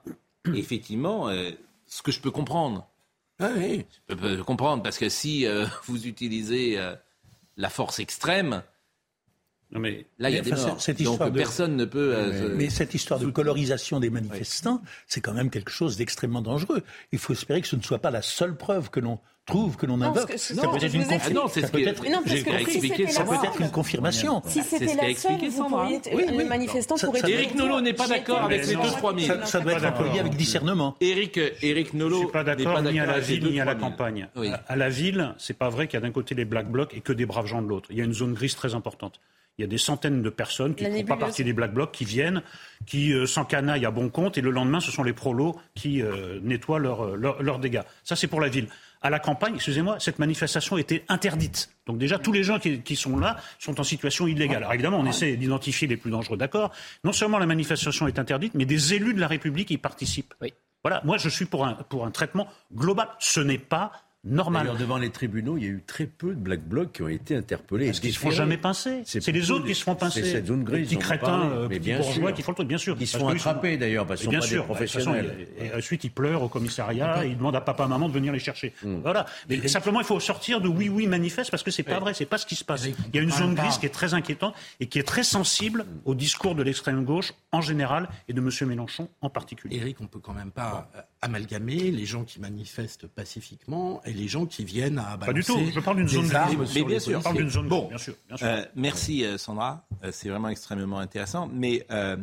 Effectivement, ce que je peux comprendre ah oui. Je peux comprendre, parce que si euh, [LAUGHS] vous utilisez euh, la force extrême, non mais, là, il y a des morts. Cette Donc de... personne ne peut. Euh, mais, cette histoire de colorisation des manifestants, c'est quand même quelque chose d'extrêmement dangereux. Il faut espérer que ce ne soit pas la seule preuve que l'on trouve, que l'on invoque. ça peut être une confirmation. ça peut être, ça peut être une confirmation. Si c'était la seule, vous pourriez, le manifestant pourrait. Éric Nolot n'est pas d'accord avec les 2-3 000. Ça doit être employé avec discernement. Éric, Éric Nolot. Suis pas d'accord ni à la ville ni à la campagne. À la ville, c'est pas vrai qu'il y a d'un côté les black blocs et que des braves gens de l'autre. Il y a une zone grise très importante. Il y a des centaines de personnes qui ne font pas partie des Black Blocs, qui viennent, qui euh, s'encanaillent à bon compte, et le lendemain, ce sont les prolos qui euh, nettoient leurs leur, dégâts. Ça, c'est pour la ville. À la campagne, excusez-moi, cette manifestation était interdite. Donc déjà, tous les gens qui, sont là sont en situation illégale. Alors évidemment, on essaie d'identifier les plus dangereux, d'accord. Non seulement la manifestation est interdite, mais des élus de la République y participent. Voilà, moi je suis pour un, pour un traitement global. Ce n'est pas normal. Devant les tribunaux, il y a eu très peu de black blocs qui ont été interpellés. Parce qu'ils se font jamais pincer. C'est les autres qui se font pincer. C'est cette zone grise. Les petits crétins, euh, petits bien bourgeois sûr. qui font le truc, bien sûr. Ils se font sont- attraper d'ailleurs, parce qu'ils bien sont pas sûr, des bah, de toute façon, professionnels. il- et ensuite, ils pleurent au commissariat, et ils demandent à papa, maman de venir les chercher. Voilà. Mais simplement, il faut sortir de oui, oui, manifeste, parce que c'est pas vrai, c'est pas ce qui se passe. Il y a une zone grise qui est très inquiétante et qui est très sensible au discours de l'extrême gauche en général et de M. Mélenchon en particulier. Eric, on peut quand même pas euh, amalgamer les gens qui manifestent pacifiquement et les gens qui viennent à Pas du tout. Je parle d'une zone armes Mais bien sûr. Je parle d'une zone Bon. grise, bien sûr. Bien sûr. Euh, merci euh, Sandra, Euh, c'est vraiment extrêmement intéressant. Mais euh,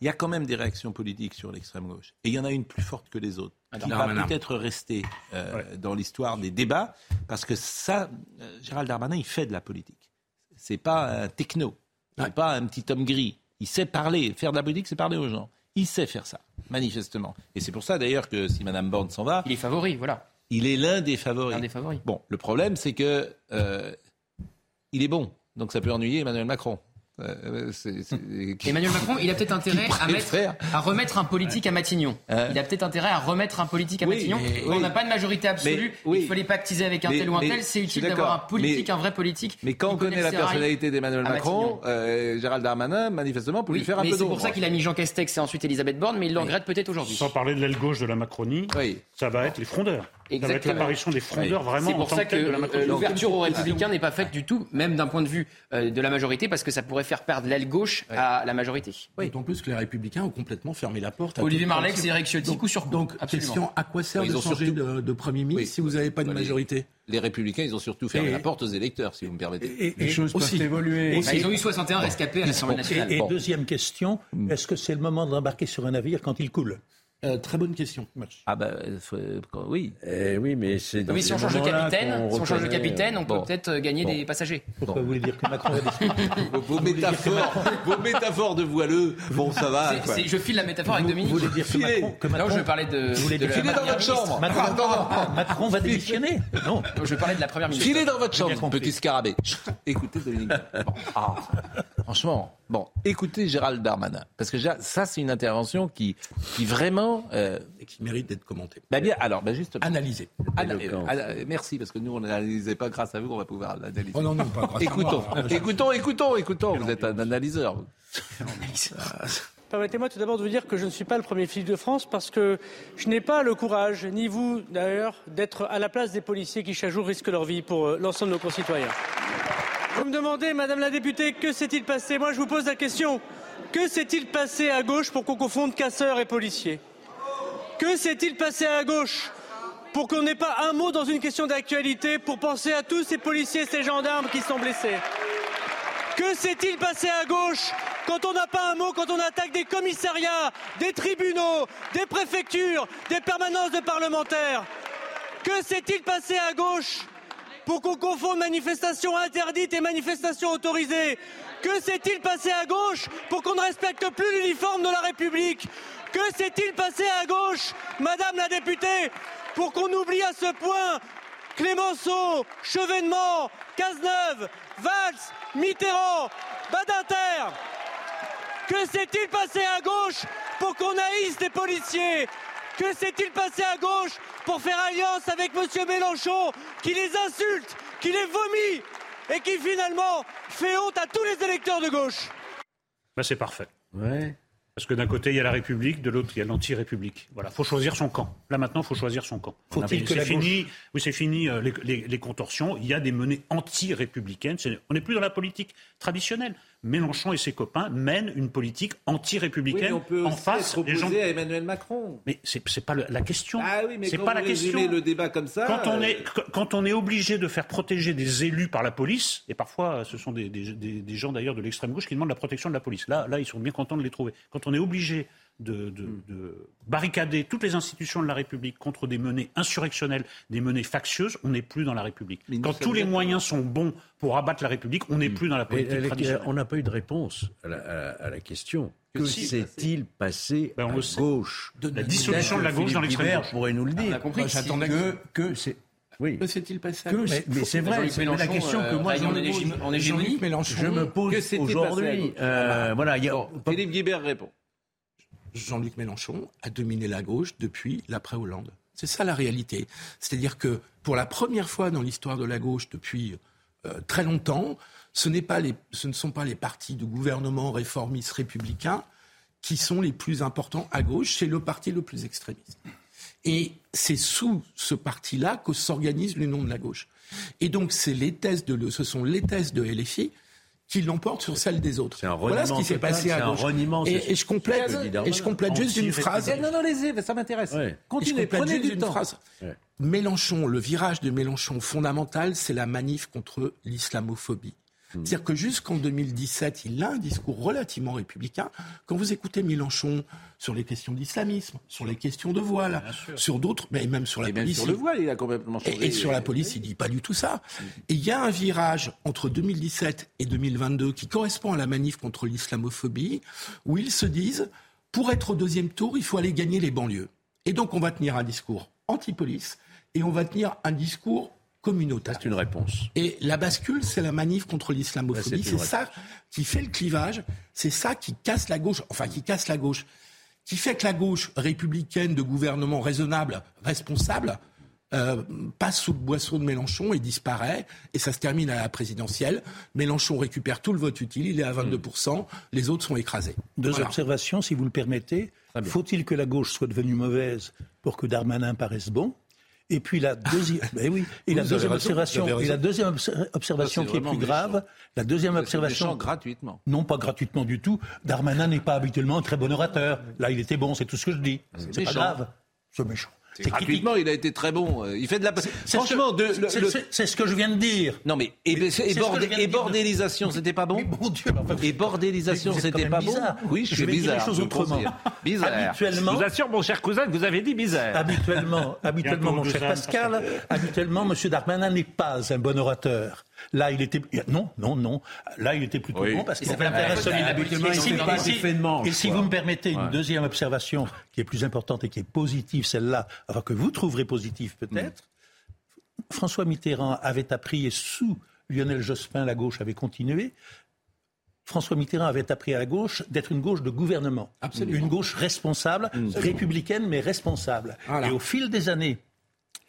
il y a quand même des réactions politiques sur l'extrême gauche. Et il y en a une plus forte que les autres. Qui va peut-être rester euh, dans l'histoire des débats. Parce que ça, euh, Gérald Darmanin, il fait de la politique. C'est pas un techno. C'est Ouais. pas un petit homme gris. Il sait parler. Faire de la politique, c'est parler aux gens. Il sait faire ça, manifestement. Et c'est pour ça d'ailleurs que si Madame Borne s'en va, Il est favori, voilà. Il est l'un des favoris. Un des favoris. Bon, le problème, c'est que euh, il est bon, donc ça peut ennuyer Emmanuel Macron. Euh, c'est- c'est- [LAUGHS] Emmanuel Macron, il a peut-être intérêt à, mettre, préfère. à remettre un politique à Matignon. Hein Il a peut-être intérêt à remettre un politique à Oui, Matignon. mais- on oui. n'a pas de majorité absolue, Mais- oui. il faut les pactiser avec un Mais- tel ou un mais tel. C'est utile d'avoir un politique, Mais- un vrai politique. Mais quand on connaît la personnalité d'Emmanuel Macron, euh, Gérald Darmanin, manifestement, Oui, lui faire un mais peu c'est pour ça qu'il a mis Jean Castex et ensuite Elisabeth Borne, mais il le regrette peut-être aujourd'hui. Sans parler de l'aile gauche de la Macronie, Oui. ça va être les frondeurs. Ça va être Exactement. l'apparition des frondeurs vraiment C'est pour ça que euh, l'ouverture aux républicains n'est pas faite du tout, même d'un point de vue euh, de la majorité, parce que ça pourrait faire perdre l'aile gauche à la majorité. D'autant plus que les Républicains ont complètement fermé la porte. à Olivier Marleix et Eric Ciotti, Donc- coup sur coup. Donc, Absolument. question, à quoi sert de changer surtout- de, de Premier ministre Oui. si vous n'avez pas de Les- majorité Les Républicains, ils ont surtout fermé Et- la porte aux électeurs, si vous me permettez. Et, Les choses aussi. peuvent évoluer. Bah, ils ont eu 61 rescapés à l'Assemblée et- nationale. et Bon. deuxième question, est-ce que c'est le moment d'embarquer sur un navire quand il coule? Euh, Très bonne question. Ah bah euh, quand- oui. Eh oui, mais c'est dans Oui, si on change de capitaine, si on change de capitaine, on peut Bon. peut-être euh, gagner Bon. des passagers. Pourquoi vous voulez dire que Macron va [LAUGHS] Vos, vos métaphores, vos métaphores de voileux, bon ça va. C'est- quoi. c'est- je file la métaphore avec Dominique. Vous voulez dire que. Macron, que Non, Macron- je parlais de. Vous voulez dire Filez dans votre chambre. Macron, Macron va démissionner [LAUGHS] Non. Je parlais de la première ministre. Filez dans votre chambre, petit scarabée. Écoutez Dominique. Bon, ah, franchement, bon, écoutez Gérald Darmanin, parce que ça c'est une intervention qui, qui vraiment, euh, Et qui mérite d'être commentée. bah bien, alors, bah justement, Analysée. Ana- euh, ana- merci parce que nous on n'analysait pas grâce à vous, on va pouvoir l'analyser. Oh non, non, pas grâce à Écoutons, moi. [LAUGHS] écoutons, écoutons, écoutons. Vous êtes un analyseur. Permettez-moi tout d'abord de vous dire que je ne suis pas le premier flic de France parce que je n'ai pas le courage, ni vous d'ailleurs, d'être à la place des policiers qui chaque jour risquent leur vie pour euh, l'ensemble de nos concitoyens. Vous me demandez, Madame la députée, que s'est-il passé? Moi, je vous pose la question. Que s'est-il passé à gauche pour qu'on confonde casseurs et policiers? Que s'est-il passé à gauche pour qu'on n'ait pas un mot dans une question d'actualité pour penser à tous ces policiers ces gendarmes qui sont blessés? Que s'est-il passé à gauche quand on n'a pas un mot, quand on attaque des commissariats, des tribunaux, des préfectures, des permanences de parlementaires? Que s'est-il passé à gauche pour qu'on confonde manifestation interdite et manifestation autorisée. Que s'est-il passé à gauche pour qu'on ne respecte plus l'uniforme de la République? Que s'est-il passé à gauche, Madame la députée, pour qu'on oublie à ce point Clémenceau, Chevènement, Cazeneuve, Valls, Mitterrand, Badinter? Que s'est-il passé à gauche pour qu'on haïsse les policiers? Que s'est-il passé à gauche pour faire alliance avec M. Mélenchon qui les insulte, qui les vomit et qui finalement fait honte à tous les électeurs de gauche? Bah, c'est parfait. Ouais. Parce que d'un côté, il y a la République, de l'autre, il y a l'anti-République. Voilà, faut choisir son camp. Là, maintenant, il faut choisir son camp. Faut-il que C'est la fini, oui, c'est fini euh, les, les- les contorsions. Il y a des menées anti-républicaines. On n'est plus dans la politique traditionnelle. Mélenchon et ses copains mènent une politique anti-républicaine en face des gens. à Emmanuel Macron. Mais c'est pas la question. Ah oui, mais quand pas vous la question. le débat comme ça. Quand on, euh, est, quand on est obligé de faire protéger des élus par la police, et parfois ce sont des, des- des- des gens d'ailleurs de l'extrême gauche qui demandent la protection de la police. Là, là, ils sont bien contents de les trouver. Quand on est obligé de, de- de barricader toutes les institutions de la République contre des menées insurrectionnelles, des menées factieuses, on n'est plus dans la République. Mais Quand tous les moyens sont bons pour abattre la République, on n'est plus dans la politique elle- traditionnelle. on n'a pas eu de réponse à la, à la- à la question. Que s'est-il passé Ben, on à gauche? La dissolution de la gauche dans l'extrême gauche. pourrait nous le On a dire. compris que j'attendais Que, que c'est. Oui. Que s'est-il passé? À Que mais c'est vrai, c'est mais la question que euh, moi je règne en me pose, en je me pose passé? aujourd'hui. euh, voilà, Philippe Guibert répond. Jean-Luc Mélenchon a dominé la gauche depuis l'après-Hollande. C'est ça la réalité. C'est-à-dire que pour la première fois dans l'histoire de la gauche depuis euh, très longtemps, ce, pas les, ce ne sont pas les partis de gouvernement réformistes républicains qui sont les plus importants à gauche, c'est le parti le plus extrémiste. Et c'est sous ce parti-là que s'organise l'union de la gauche. Et donc, c'est les thèses de, ce sont les thèses de LFI qui l'emportent sur celles des autres. voilà ce qui s'est passé à gauche. et, je complète, et je complète juste une phrase. Non, non, les ça m'intéresse. Continuez, prenez du temps. Phrase. Mélenchon, le virage de Mélenchon fondamental, c'est la manif contre l'islamophobie. Hmm. C'est-à-dire que jusqu'en 2017, il a un discours relativement républicain. Quand vous écoutez Mélenchon sur les questions d'islamisme, sur les questions de voile, sur d'autres, mais même sur la police. sur le voile, il a complètement changé. Et, sur la police, il dit pas du tout ça. Et il y a un virage entre 2017 et 2022 qui correspond à la manif contre l'islamophobie, où ils se disent, pour être au deuxième tour, il faut aller gagner les banlieues. Et donc, on va tenir un discours anti-police et on va tenir un discours communautaire. C'est une réponse. Et la bascule, c'est la manif contre l'islamophobie. c'est ça qui fait le clivage. C'est ça qui casse la gauche. Enfin, qui casse la gauche. Qui fait que la gauche républicaine de gouvernement raisonnable, responsable, euh, passe sous le boisseau de Mélenchon et disparaît, et ça se termine à la présidentielle. Mélenchon récupère tout le vote utile, il est à 22%, les autres sont écrasés. Deux observations, si vous le permettez. Faut-il que la gauche soit devenue mauvaise pour que Darmanin paraisse bon? Et puis la deuxième, [LAUGHS] ben oui, et la deuxième observation, et la deuxième observation qui est plus grave, la deuxième observation gratuitement. Non, pas gratuitement du tout. Darmanin n'est pas habituellement un très bon orateur. Là, il était bon, c'est tout ce que je dis. C'est pas grave. C'est méchant. Gratuitement, il a été très bon. Euh, il fait de la. Franchement, c'est ce que je viens de dire. Non, mais et, et, bordélisation, c'était pas bon. Et bordélisation, c'était pas bon. Oui, je, suis bizarre. les choses autrement. Bizarre. Habituellement, je vous assure, mon cher cousin, que vous avez dit bizarre. Habituellement, habituellement, mon cher Pascal, habituellement, Monsieur Darmanin n'est pas un bon orateur. Là, il était non, non, non. Là, il était plutôt bon parce qu'il solide. Et si vous me permettez une deuxième observation qui est plus importante et qui est positive, celle-là, enfin que vous trouverez positive peut-être. François Mitterrand avait appris et sous Lionel Jospin, la gauche avait continué. François Mitterrand avait appris à la gauche d'être une gauche de gouvernement, Absolument. une gauche responsable, républicaine mais responsable. Et au fil des années,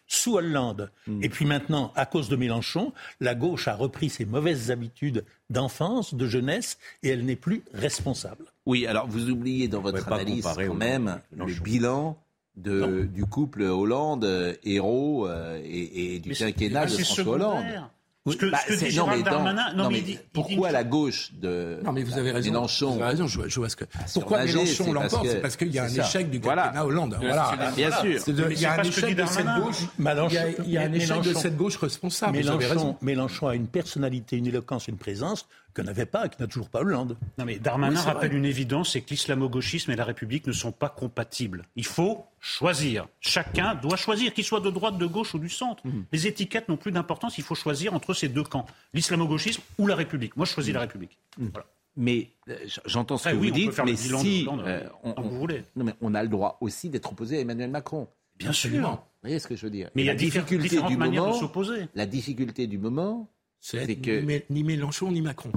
sous Hollande. Hmm. Et puis maintenant, à cause de Mélenchon, la gauche a repris ses mauvaises habitudes d'enfance, de jeunesse, et elle n'est plus responsable. Oui, alors vous oubliez dans votre analyse quand même le bilan de, du couple Hollande-Hérault euh, et, et, du quinquennat de François Hollande. Ce que, bah, ce que dit non, mais Darmanin, non, mais, pourquoi la gauche de non, mais vous avez raison, Mélenchon Vous avez raison, je, je vois ce que. Ah, pourquoi Mélenchon l'emporte C'est parce qu'il y a un échec du quinquennat Hollande. Voilà, bien sûr. Il y a un échec de cette gauche. Il y a un échec de cette gauche responsable. Mélenchon a une personnalité, une éloquence, une présence que n'avait pas et qui n'a toujours pas Hollande. Non mais Darmanin rappelle une évidence, c'est que l'islamo-gauchisme et la République ne sont pas compatibles. Il faut choisir. Chacun doit choisir, qu'il soit de droite, de gauche ou du centre. Mhm. Les étiquettes n'ont plus d'importance, il faut choisir entre ces deux camps, l'islamo-gauchisme ou la République. Moi, je choisis la République. Mhm. Mais euh, j'entends ce que vous dites, mais si euh, on, vous voulez. Non, mais on a le droit aussi d'être opposé à Emmanuel Macron. Bien sûr. Vous voyez ce que je veux dire Mais il y a la difficulté du moment, de s'opposer. La difficulté du moment, c'est que... ni Mélenchon ni Macron.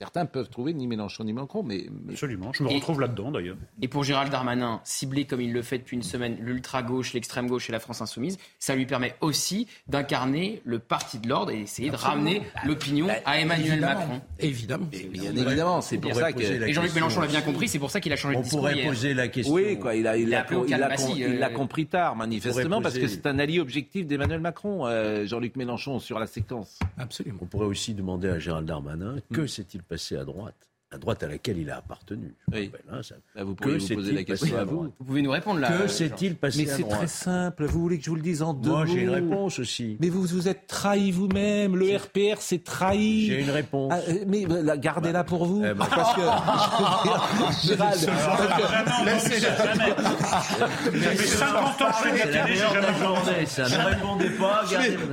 Certains peuvent trouver ni Mélenchon ni Macron, mais, absolument. Je me retrouve là-dedans d'ailleurs. Et pour Gérald Darmanin, cibler comme il le fait depuis une semaine l'ultra gauche, l'extrême gauche et la France insoumise, ça lui permet aussi d'incarner le parti de l'ordre et essayer de ramener l'opinion bah, à Emmanuel Macron. Évidemment. bien évidemment, c'est pour ça que et Jean-Luc Mélenchon l'a bien compris, c'est pour ça qu'il a changé de discours. On pourrait poser la question. Oui, quoi, il a, il, a, il, a, compris tard manifestement parce que c'est un allié objectif d'Emmanuel Macron, euh, Jean-Luc Mélenchon sur la séquence. Absolument. On pourrait aussi demander à Gérald Darmanin que s'est-il passé à droite la droite à laquelle il a appartenu. Oui. Hein, bah, vous pouvez vous poser la question à vous. Vous pouvez nous répondre là. Que s'est-il passé Mais c'est très simple. Vous voulez que je vous le dise en deux Moi, j'ai une réponse aussi. Mais vous vous êtes trahi vous-même. Le RPR s'est trahi. J'ai une réponse. Ah, euh, mais bah, gardez-la pour vous. Eh ben, parce que. [LAUGHS] Gérald. Laissez-la. Ça fait 50 ans que je fais de la télé, j'ai jamais. Ça ne répondez pas.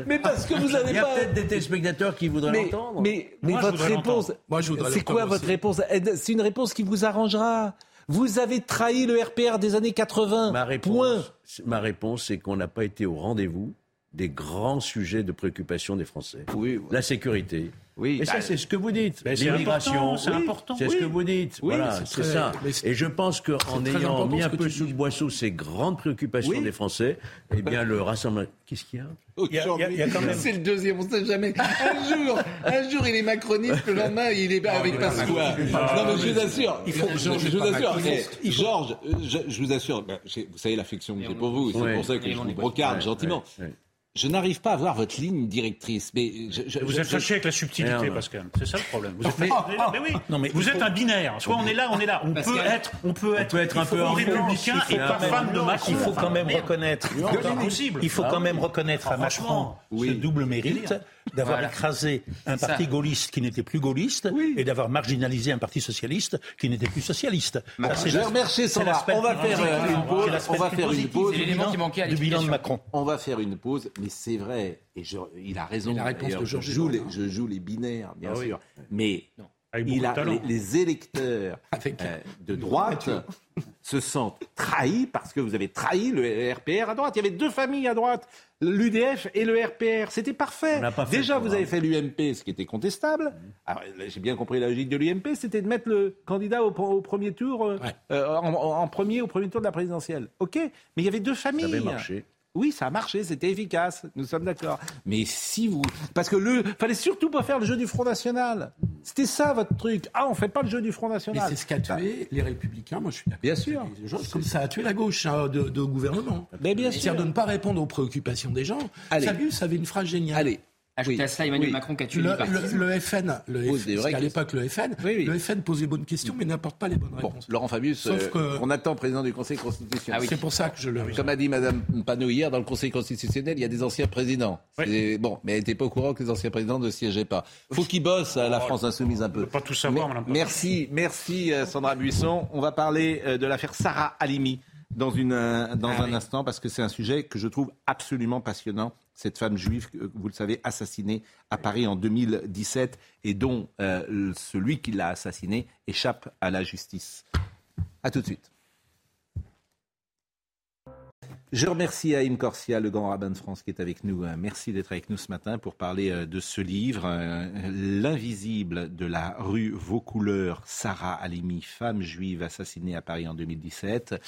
Mais parce que vous n'avez pas. Il y a peut-être des téléspectateurs qui voudraient l'entendre. Mais votre réponse. C'est quoi votre réponse c'est une réponse qui vous arrangera. Vous avez trahi le RPR des années 80. Ma réponse, ma réponse c'est qu'on n'a pas été au rendez-vous des grands sujets de préoccupation des Français. Oui, La sécurité, Oui, et ça, bah, c'est ce que vous dites. L'immigration, c'est important. C'est ce que vous dites. voilà, c'est ça. Et je pense qu'en ayant mis un peu sous le boisseau ces grandes préoccupations des Français, eh bien, le rassemblement. Qu'est-ce qu'il y a c'est le deuxième, on ne sait jamais. Un jour, un jour, il est macroniste, le lendemain, il est avec Pasqua. Non, mais je vous assure, il faut, je, vous assure, Georges, je, vous assure, vous savez l'affection que j'ai pour vous, c'est pour ça que je vous brocarde gentiment je n'arrive pas à voir votre ligne directrice. Mais vous êtes fâché avec la subtilité, Pascal. C'est ça le problème. Vous êtes, mais, oui. non, mais vous êtes un binaire. Soit on est là, on est là. On peut être, on peut être, un peu républicain et pas fan de Macron. Il faut quand même reconnaître. Il faut quand même reconnaître à Macron ce double mérite d'avoir écrasé un parti gaulliste qui n'était plus gaulliste et d'avoir marginalisé un parti socialiste qui n'était plus socialiste. je remercie Sandra. On va faire une pause. On va faire une pause. du bilan de Macron. On va faire une pause, mais c'est vrai. Et il a raison. La réponse je, joue les, je joue les binaires, bien ah sûr. Mais il a, les, électeurs [LAUGHS] euh, de droite se sentent trahis parce que vous avez trahi le RPR à droite. Il y avait deux familles à droite, l'UDF et le RPR. C'était parfait. Déjà, vous avez fait l'UMP, ce qui était contestable. J'ai bien compris la logique de l'UMP, c'était de mettre le candidat au, premier tour, euh, euh, en, en, premier au premier tour de la présidentielle. OK, mais il y avait deux familles. Ça avait marché. Oui, ça a marché, c'était efficace, nous sommes d'accord. Mais si vous... Parce que le... fallait surtout pas faire le jeu du Front National. C'était ça votre truc. Ah, on fait pas le jeu du Front National. Mais c'est ce qui a tué les Républicains, moi je suis d'accord. Bien sûr. Comme ça a tué la gauche hein, de, gouvernement. Mais bien sûr. C'est-à-dire de ne pas répondre aux préoccupations des gens. Allez. Fabius avait une phrase géniale. Allez, Ajoutez à cela Emmanuel Macron qui a tué le, le, le, FN, le à l'époque le FN, le FN pose les bonnes questions mais n'apporte pas les bonnes réponses. Laurent Fabius, euh, on attend président du Conseil constitutionnel. Ah c'est pour ça que je le. Comme a dit Madame Panot hier, dans le Conseil constitutionnel, il y a des anciens présidents. Bon, mais elle n'était pas au courant que les anciens présidents ne siégeaient pas. Faut qu'ils bossent à la France insoumise un peu. pas tout savoir, Madame Merci, merci euh, Sandra Buisson. On va parler euh, de l'affaire Sarah Halimi dans, une, dans ah un instant parce que c'est un sujet que je trouve absolument passionnant cette femme juive, vous le savez, assassinée à Paris en 2017 et dont euh, celui qui l'a assassinée échappe à la justice. A tout de suite. Je remercie Haïm Corsia, le grand rabbin de France, qui est avec nous. Euh, merci d'être avec nous ce matin pour parler euh, de ce livre, L'invisible de la rue Vaucouleurs, Sarah Halimi, femme juive assassinée à Paris en 2017.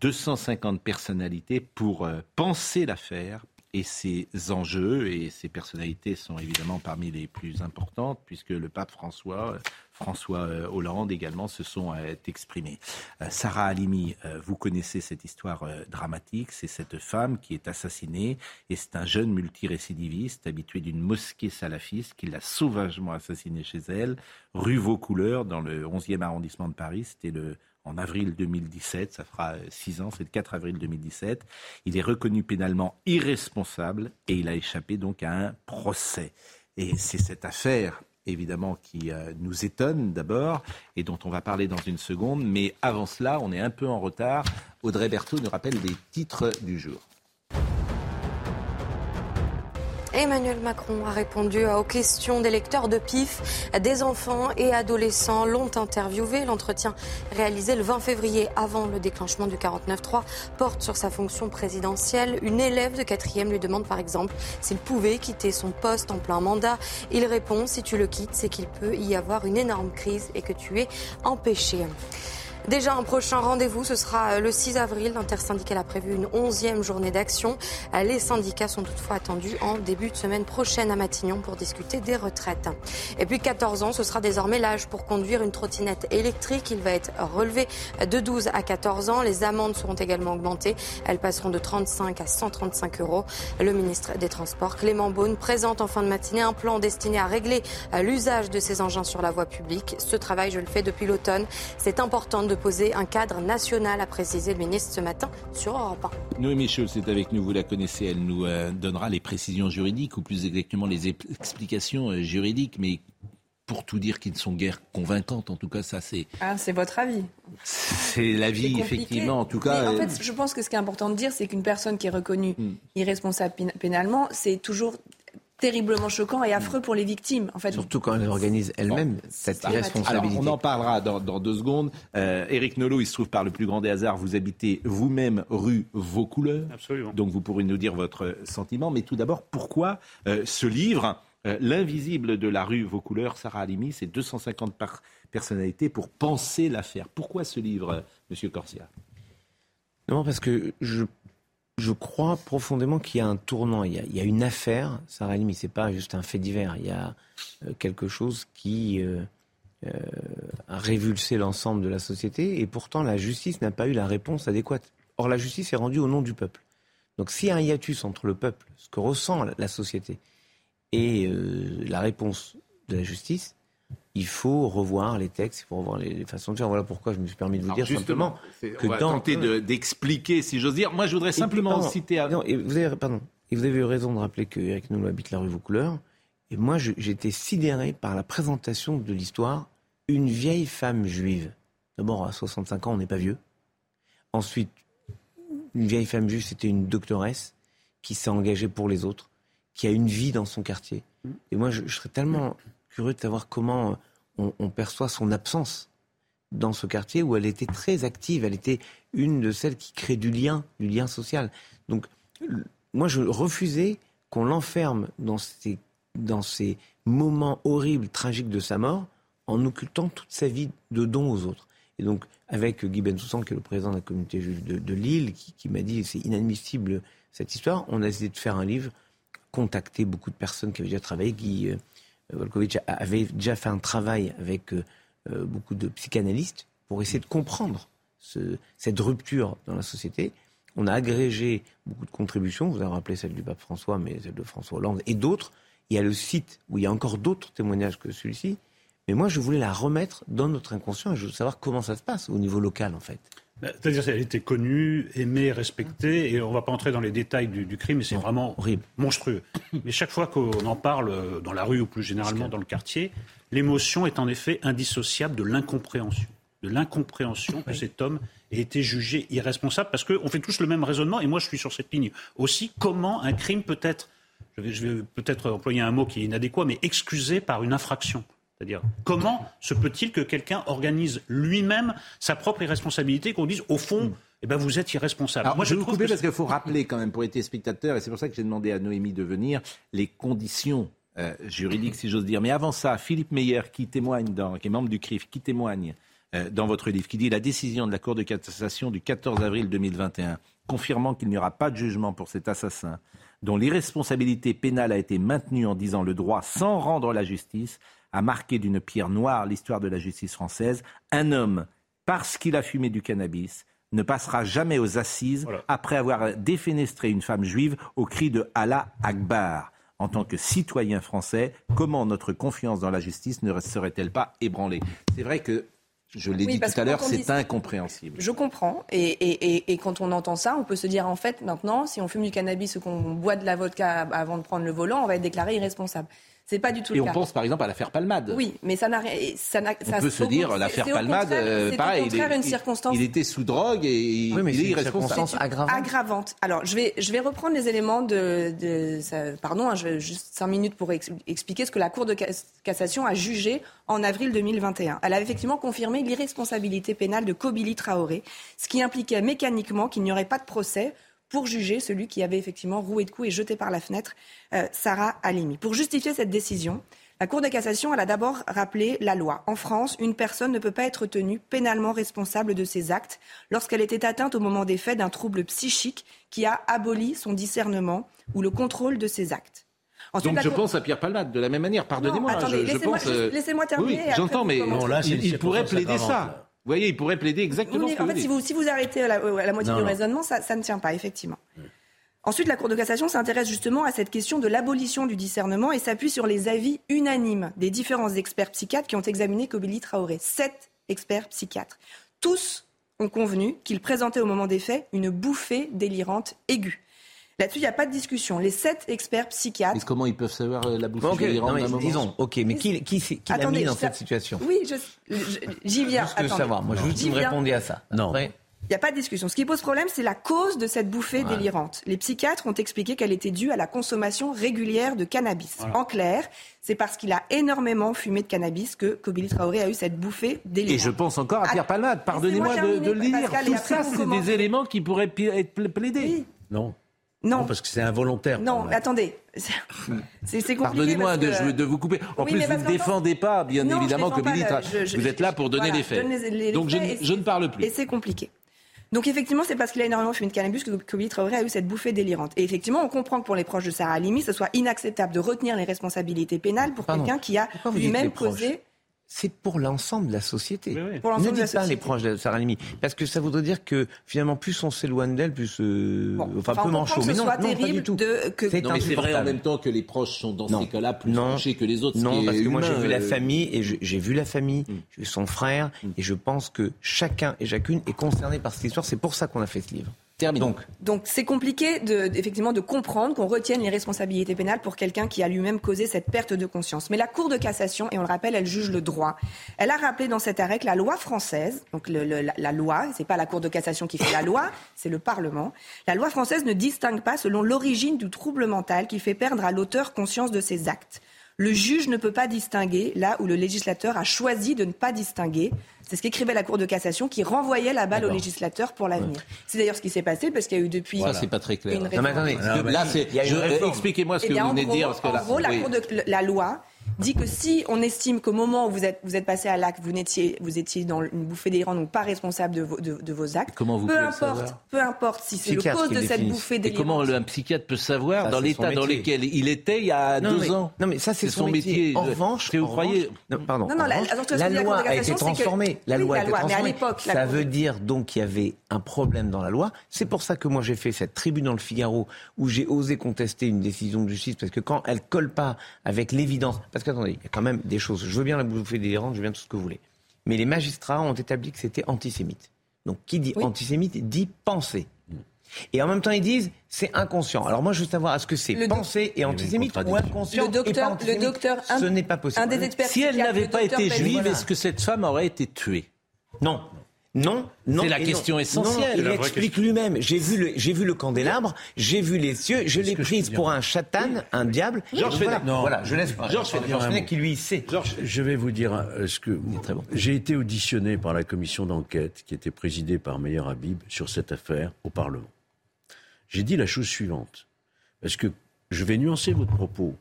250 personnalités pour penser l'affaire, et ses enjeux et ses personnalités sont évidemment parmi les plus importantes puisque le pape François, François euh, Hollande également se sont euh, exprimés. Euh, Sarah Halimi, vous connaissez cette histoire dramatique, c'est cette femme qui est assassinée et c'est un jeune multirécidiviste habitué d'une mosquée salafiste qui l'a sauvagement assassinée chez elle, rue Vaucouleurs dans le 11e arrondissement de Paris, c'était le en avril 2017, ça fera six ans, c'est le 4 avril 2017. Il est reconnu pénalement irresponsable et il a échappé donc à un procès. Et c'est cette affaire évidemment qui euh, nous étonne d'abord et dont on va parler dans une seconde. Mais avant cela, on est un peu en retard. Audrey Berthaud nous rappelle les titres du jour. Emmanuel Macron a répondu aux questions des lecteurs de PIF. Des enfants et adolescents l'ont interviewé. L'entretien réalisé le 20 février avant le déclenchement du 49-3 porte sur sa fonction présidentielle. Une élève de quatrième lui demande par exemple s'il pouvait quitter son poste en plein mandat. Il répond si tu le quittes, c'est qu'il peut y avoir une énorme crise et que tu es empêché. Déjà un prochain rendez-vous, ce sera euh, le 6 avril. L'intersyndical a prévu une onzième journée d'action. Euh, les syndicats sont toutefois attendus en début de semaine prochaine à Matignon pour discuter des retraites. Et puis 14 ans, ce sera désormais l'âge pour conduire une trottinette électrique. Il va être relevé de 12 à 14 ans. Les amendes seront également augmentées. Elles passeront de 35 à 135 euros. Le ministre des Transports, Clément Beaune, présente en fin de matinée un plan destiné à régler euh, l'usage de ces engins sur la voie publique. Ce travail, je le fais depuis l'automne. C'est important de poser un cadre national, a précisé le ministre ce matin sur Europe 1. Noémie Schulz est avec nous, vous la connaissez, elle nous euh, donnera les précisions juridiques, ou plus exactement les explications euh, juridiques, mais pour tout dire qu'ils ne sont guère convaincantes. En tout cas, ça c'est. Ah, c'est votre avis. C'est l'avis, effectivement. En tout cas. en fait, euh, je pense que ce qui est important de dire, c'est qu'une personne qui est reconnue hmm. irresponsable pénalement, c'est toujours terriblement choquant et affreux pour les victimes. En fait. Surtout quand elles organisent elles-mêmes cette irresponsabilité. Alors, on en parlera dans, deux secondes. Euh, Éric Nolot, il se trouve par le plus grand des hasards, vous habitez vous-même rue Vaucouleurs. Absolument. Donc vous pourrez nous dire votre sentiment. Mais tout d'abord, pourquoi euh, ce livre L'invisible de la rue Vos couleurs, Sarah Halimi, c'est 250 personnalités pour penser l'affaire. Pourquoi ce livre, Monsieur Corsia? Non, parce que je je crois profondément qu'il y a un tournant. Il y a, une affaire, Sarah Halimi, c'est pas juste un fait divers. Il y a euh, quelque chose qui euh, euh, a révulsé l'ensemble de la société et pourtant la justice n'a pas eu la réponse adéquate. Or, la justice est rendue au nom du peuple. Donc, s'il y a un hiatus entre le peuple, ce que ressent la société, et la réponse de la justice, il faut revoir les textes, il faut revoir les, façons de faire. Voilà pourquoi je me suis permis de vous dire simplement que on va tenter d'expliquer, si j'ose dire. Moi, je voudrais simplement citer. Non, et vous avez, pardon, et vous avez eu raison de rappeler que Eric habite la rue Vaucouleurs. Et moi, j'étais sidéré par la présentation de l'histoire. Une vieille femme juive. D'abord, à 65 ans, on n'est pas vieux. Ensuite, une vieille femme juive, c'était une doctoresse qui s'est engagée pour les autres, qui a une vie dans son quartier. Et moi, je serais tellement curieux de savoir comment on, perçoit son absence dans ce quartier où elle était très active. Elle était une de celles qui crée du lien, du lien social. Donc, moi, je refusais qu'on l'enferme dans ces, moments horribles, tragiques de sa mort, en occultant toute sa vie de don aux autres. Et donc, avec Guy Bensoussan, qui est le président de la communauté juive de, Lille, qui, m'a dit c'est inadmissible cette histoire, on a essayé de faire un livre, contacter beaucoup de personnes qui avaient déjà travaillé, qui Volkovitch avait déjà fait un travail avec euh, euh, beaucoup de psychanalystes pour essayer de comprendre cette rupture dans la société. On a agrégé beaucoup de contributions, vous avez rappelé celle du pape François, mais celle de François Hollande et d'autres. Il y a le site où il y a encore d'autres témoignages que celui-ci. Mais moi, je voulais la remettre dans notre inconscient et je veux savoir comment ça se passe au niveau local, en fait. Bah, c'est-à-dire qu'elle était connue, aimée, respectée, et on ne va pas entrer dans les détails du, crime, mais c'est vraiment horrible, monstrueux. [COUGHS] Mais chaque fois qu'on en parle euh, dans la rue ou plus généralement dans le quartier, l'émotion est en effet indissociable de l'incompréhension. De l'incompréhension que cet homme ait été jugé irresponsable, parce qu'on fait tous le même raisonnement, et moi je suis sur cette ligne aussi. Comment un crime peut être, je vais, je vais peut-être employer un mot qui est inadéquat, mais excusé par une infraction c'est-à-dire, comment se peut-il que quelqu'un organise lui-même sa propre irresponsabilité, qu'on dise, au fond, eh ben, vous êtes irresponsable. Moi, je, vais vous couper parce qu'il faut rappeler quand même pour les téléspectateurs, et c'est pour ça que j'ai demandé à Noémie de venir, les conditions euh, juridiques, si j'ose dire. Mais avant ça, Philippe Meyer, qui témoigne, dans, qui est membre du CRIF, qui témoigne euh, dans votre livre, qui dit la décision de la Cour de cassation du 14 avril 2021, confirmant qu'il n'y aura pas de jugement pour cet assassin, dont l'irresponsabilité pénale a été maintenue en disant le droit sans rendre la justice, a marqué d'une pierre noire l'histoire de la justice française. Un homme, parce qu'il a fumé du cannabis, ne passera jamais aux assises après avoir défenestré une femme juive au cri de Allah Akbar. En tant que citoyen français, comment notre confiance dans la justice ne serait-elle pas ébranlée? C'est vrai que je l'ai dit tout à l'heure, c'est incompréhensible. Je comprends. Et, et, quand on entend ça, on peut se dire en fait, maintenant, si on fume du cannabis ou qu'on boit de la vodka avant de prendre le volant, on va être déclaré irresponsable. C'est pas du tout et le cas. Et on pense par exemple à l'affaire Palmade. Oui, mais ça n'a ça On peut se dire l'affaire Palmade, euh, pareil. Au contraire, il, une circonstance. Il, était sous drogue et il, oui, mais il est irresponsable. Aggravante. aggravante. Alors, je vais, je vais reprendre les éléments de. de ça, pardon, hein, je, juste cinq minutes pour expliquer ce que la Cour de cassation a jugé en avril 2021. Elle a effectivement confirmé l'irresponsabilité pénale de Kobili Traoré, ce qui impliquait mécaniquement qu'il n'y aurait pas de procès pour juger celui qui avait effectivement roué de coups et jeté par la fenêtre euh, Sarah Halimi. Pour justifier cette décision, la Cour de cassation elle a d'abord rappelé la loi. En France, une personne ne peut pas être tenue pénalement responsable de ses actes lorsqu'elle était atteinte au moment des faits d'un trouble psychique qui a aboli son discernement ou le contrôle de ses actes. Donc je pense à Pierre Palmade de la même manière. Pardonnez-moi. Laissez-moi euh, terminer. Oui, j'entends, mais il, pourrait plaider ça. Vous voyez, il pourrait plaider exactement ce que en fait, Si, vous, si vous arrêtez à la, moitié du raisonnement, ça, ça, ne tient pas, effectivement. Ensuite, la Cour de cassation s'intéresse justement à cette question de l'abolition du discernement et s'appuie sur les avis unanimes des différents experts psychiatres qui ont examiné Kobili Traoré. Sept experts psychiatres. Tous ont convenu qu'il présentait au moment des faits une bouffée délirante aiguë. Là-dessus, il n'y a pas de discussion. Les sept experts psychiatres. Mais comment ils peuvent savoir euh, la bouffée délirante non, mais, Disons, ok, mais qui, qui, qui l'a mis dans cette situation Oui, j'y viens. Je veux savoir. Moi, je veux que vous me répondiez à ça. Non. Il n'y a pas de discussion. Ce qui pose problème, c'est la cause de cette bouffée délirante. Les psychiatres ont expliqué qu'elle était due à la consommation régulière de cannabis. En clair, c'est parce qu'il a énormément fumé de cannabis que Kobili Traoré a eu cette bouffée délirante. Et je pense encore à Pierre Palmade. Pardonnez-moi de, de, lire. Tout ça, c'est des éléments qui pourraient être plaidés. Non. Non. parce que c'est involontaire. Non, attendez. C'est compliqué. Pardonnez-moi de, de, vous couper. En plus, vous ne défendez pas, bien évidemment, comme ministre. vous êtes là pour donner les faits. Donc, je, ne parle plus. Et c'est compliqué. Donc effectivement, c'est parce qu'il a énormément fumé de cannabis que Kobe Traoré a eu cette bouffée délirante. Et effectivement, on comprend que pour les proches de Sarah Halimi, ce soit inacceptable de retenir les responsabilités pénales pour quelqu'un qui a lui-même causé c'est pour l'ensemble de la société. Pour ne dites pas les proches de Sarah Halimi, parce que ça voudrait dire que finalement plus on s'éloigne d'elle, plus euh, enfin, peu manchot. Mais non, non, pas du tout. Que... Non, mais c'est vrai en même temps que les proches sont dans ces cas-là plus touchés que les autres. Non, parce que moi j'ai vu la euh, famille et j'ai vu la famille, mm. j'ai vu son frère mm. et je pense que chacun et chacune est concerné par cette histoire. C'est pour ça qu'on a fait ce livre. Donc, donc c'est compliqué de, effectivement de comprendre qu'on retienne les responsabilités pénales pour quelqu'un qui a lui-même causé cette perte de conscience. Mais la Cour de cassation, et on le rappelle, elle juge le droit. Elle a rappelé dans cet arrêt que la loi française, donc le, la, la, loi, c'est pas la Cour de cassation qui fait la loi, c'est le Parlement. La loi française ne distingue pas selon l'origine du trouble mental qui fait perdre à l'auteur conscience de ses actes. Le juge ne peut pas distinguer là où le législateur a choisi de ne pas distinguer. C'est ce qu'écrivait la Cour de cassation qui renvoyait la balle au législateur pour l'avenir. C'est d'ailleurs ce qui s'est passé parce qu'il y a eu depuis. Ça, c'est pas très clair. Non, mais attendez, là, c'est. Expliquez-moi ce que vous venez de dire. Parce que en gros, la, Cour de, la loi dit que si on estime qu'au moment où vous êtes, vous êtes passé à l'acte, vous étiez, vous étiez dans une bouffée délirante, donc pas responsable de vos, de, vos actes, comment vous peu importe, peu importe si c'est le cause de cette bouffée délirante. Et comment un psychiatre peut savoir dans l'état dans lequel il était il y a deux ans? Non, mais ça c'est son, métier. En revanche, vous croyez? non, Pardon. la, loi a été transformée. La loi a été transformée. Ça veut dire donc qu'il y avait un problème dans la loi. C'est pour ça que moi j'ai fait cette tribune dans le Figaro où j'ai osé contester une décision de justice parce que quand elle colle pas avec l'évidence, parce qu'attendez, il y a quand même des choses. Je veux bien la bouffer délirante, je veux bien tout ce que vous voulez. Mais les magistrats ont établi que c'était antisémite. Donc qui dit antisémite dit penser. Et en même temps, ils disent c'est inconscient. Alors moi, je veux savoir est-ce que c'est penser et antisémite ou inconscient le docteur, et le docteur, ce n'est pas possible. si elle n'avait pas été juive, est-ce que cette femme aurait été tuée? Non. Non, non. C'est la question essentielle. il explique lui-même. J'ai vu le, j'ai vu le candélabre, j'ai vu les cieux, je l'ai prise pour un chatan, un diable. Georges voilà. Non. voilà, je laisse pas. Georges Fenech qui lui sait. Je vais vous dire euh, ce que j'ai été auditionné par la commission d'enquête qui était présidée par Meyer Habib sur cette affaire au Parlement. J'ai dit la chose suivante, parce que je vais nuancer votre propos.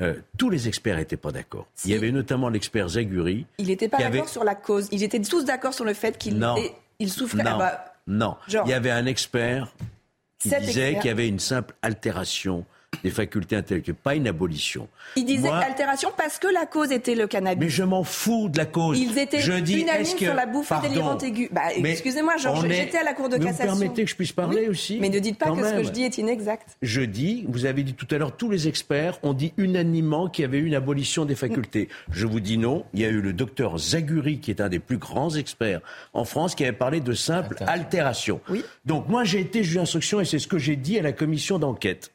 Euh, tous les experts n'étaient pas d'accord. Il y avait notamment l'expert Zaguri. Il n'était pas d'accord sur la cause. Ils étaient tous d'accord sur le fait qu'il il souffrait. Non, ah bah, non. il y avait un expert qui disait qu'il y avait une simple altération des facultés intellectuelles, pas une abolition. Il disait altération parce que la cause était le cannabis. Mais je m'en fous de la cause. Ils étaient je dis, unanimes que, sur la bouffée délirante aiguë. Bah, excusez-moi, j'étais à la Cour de cassation. Vous permettez que je puisse parler aussi Mais ne dites pas que ce que je dis est inexact. Je dis, vous avez dit tout à l'heure, tous les experts ont dit unanimement qu'il y avait eu une abolition des facultés. Je vous dis non. Il y a eu le docteur Zaguri, qui est un des plus grands experts en France, qui avait parlé de simple altération. Oui. Donc moi, j'ai été juge d'instruction et c'est ce que j'ai dit à la commission d'enquête.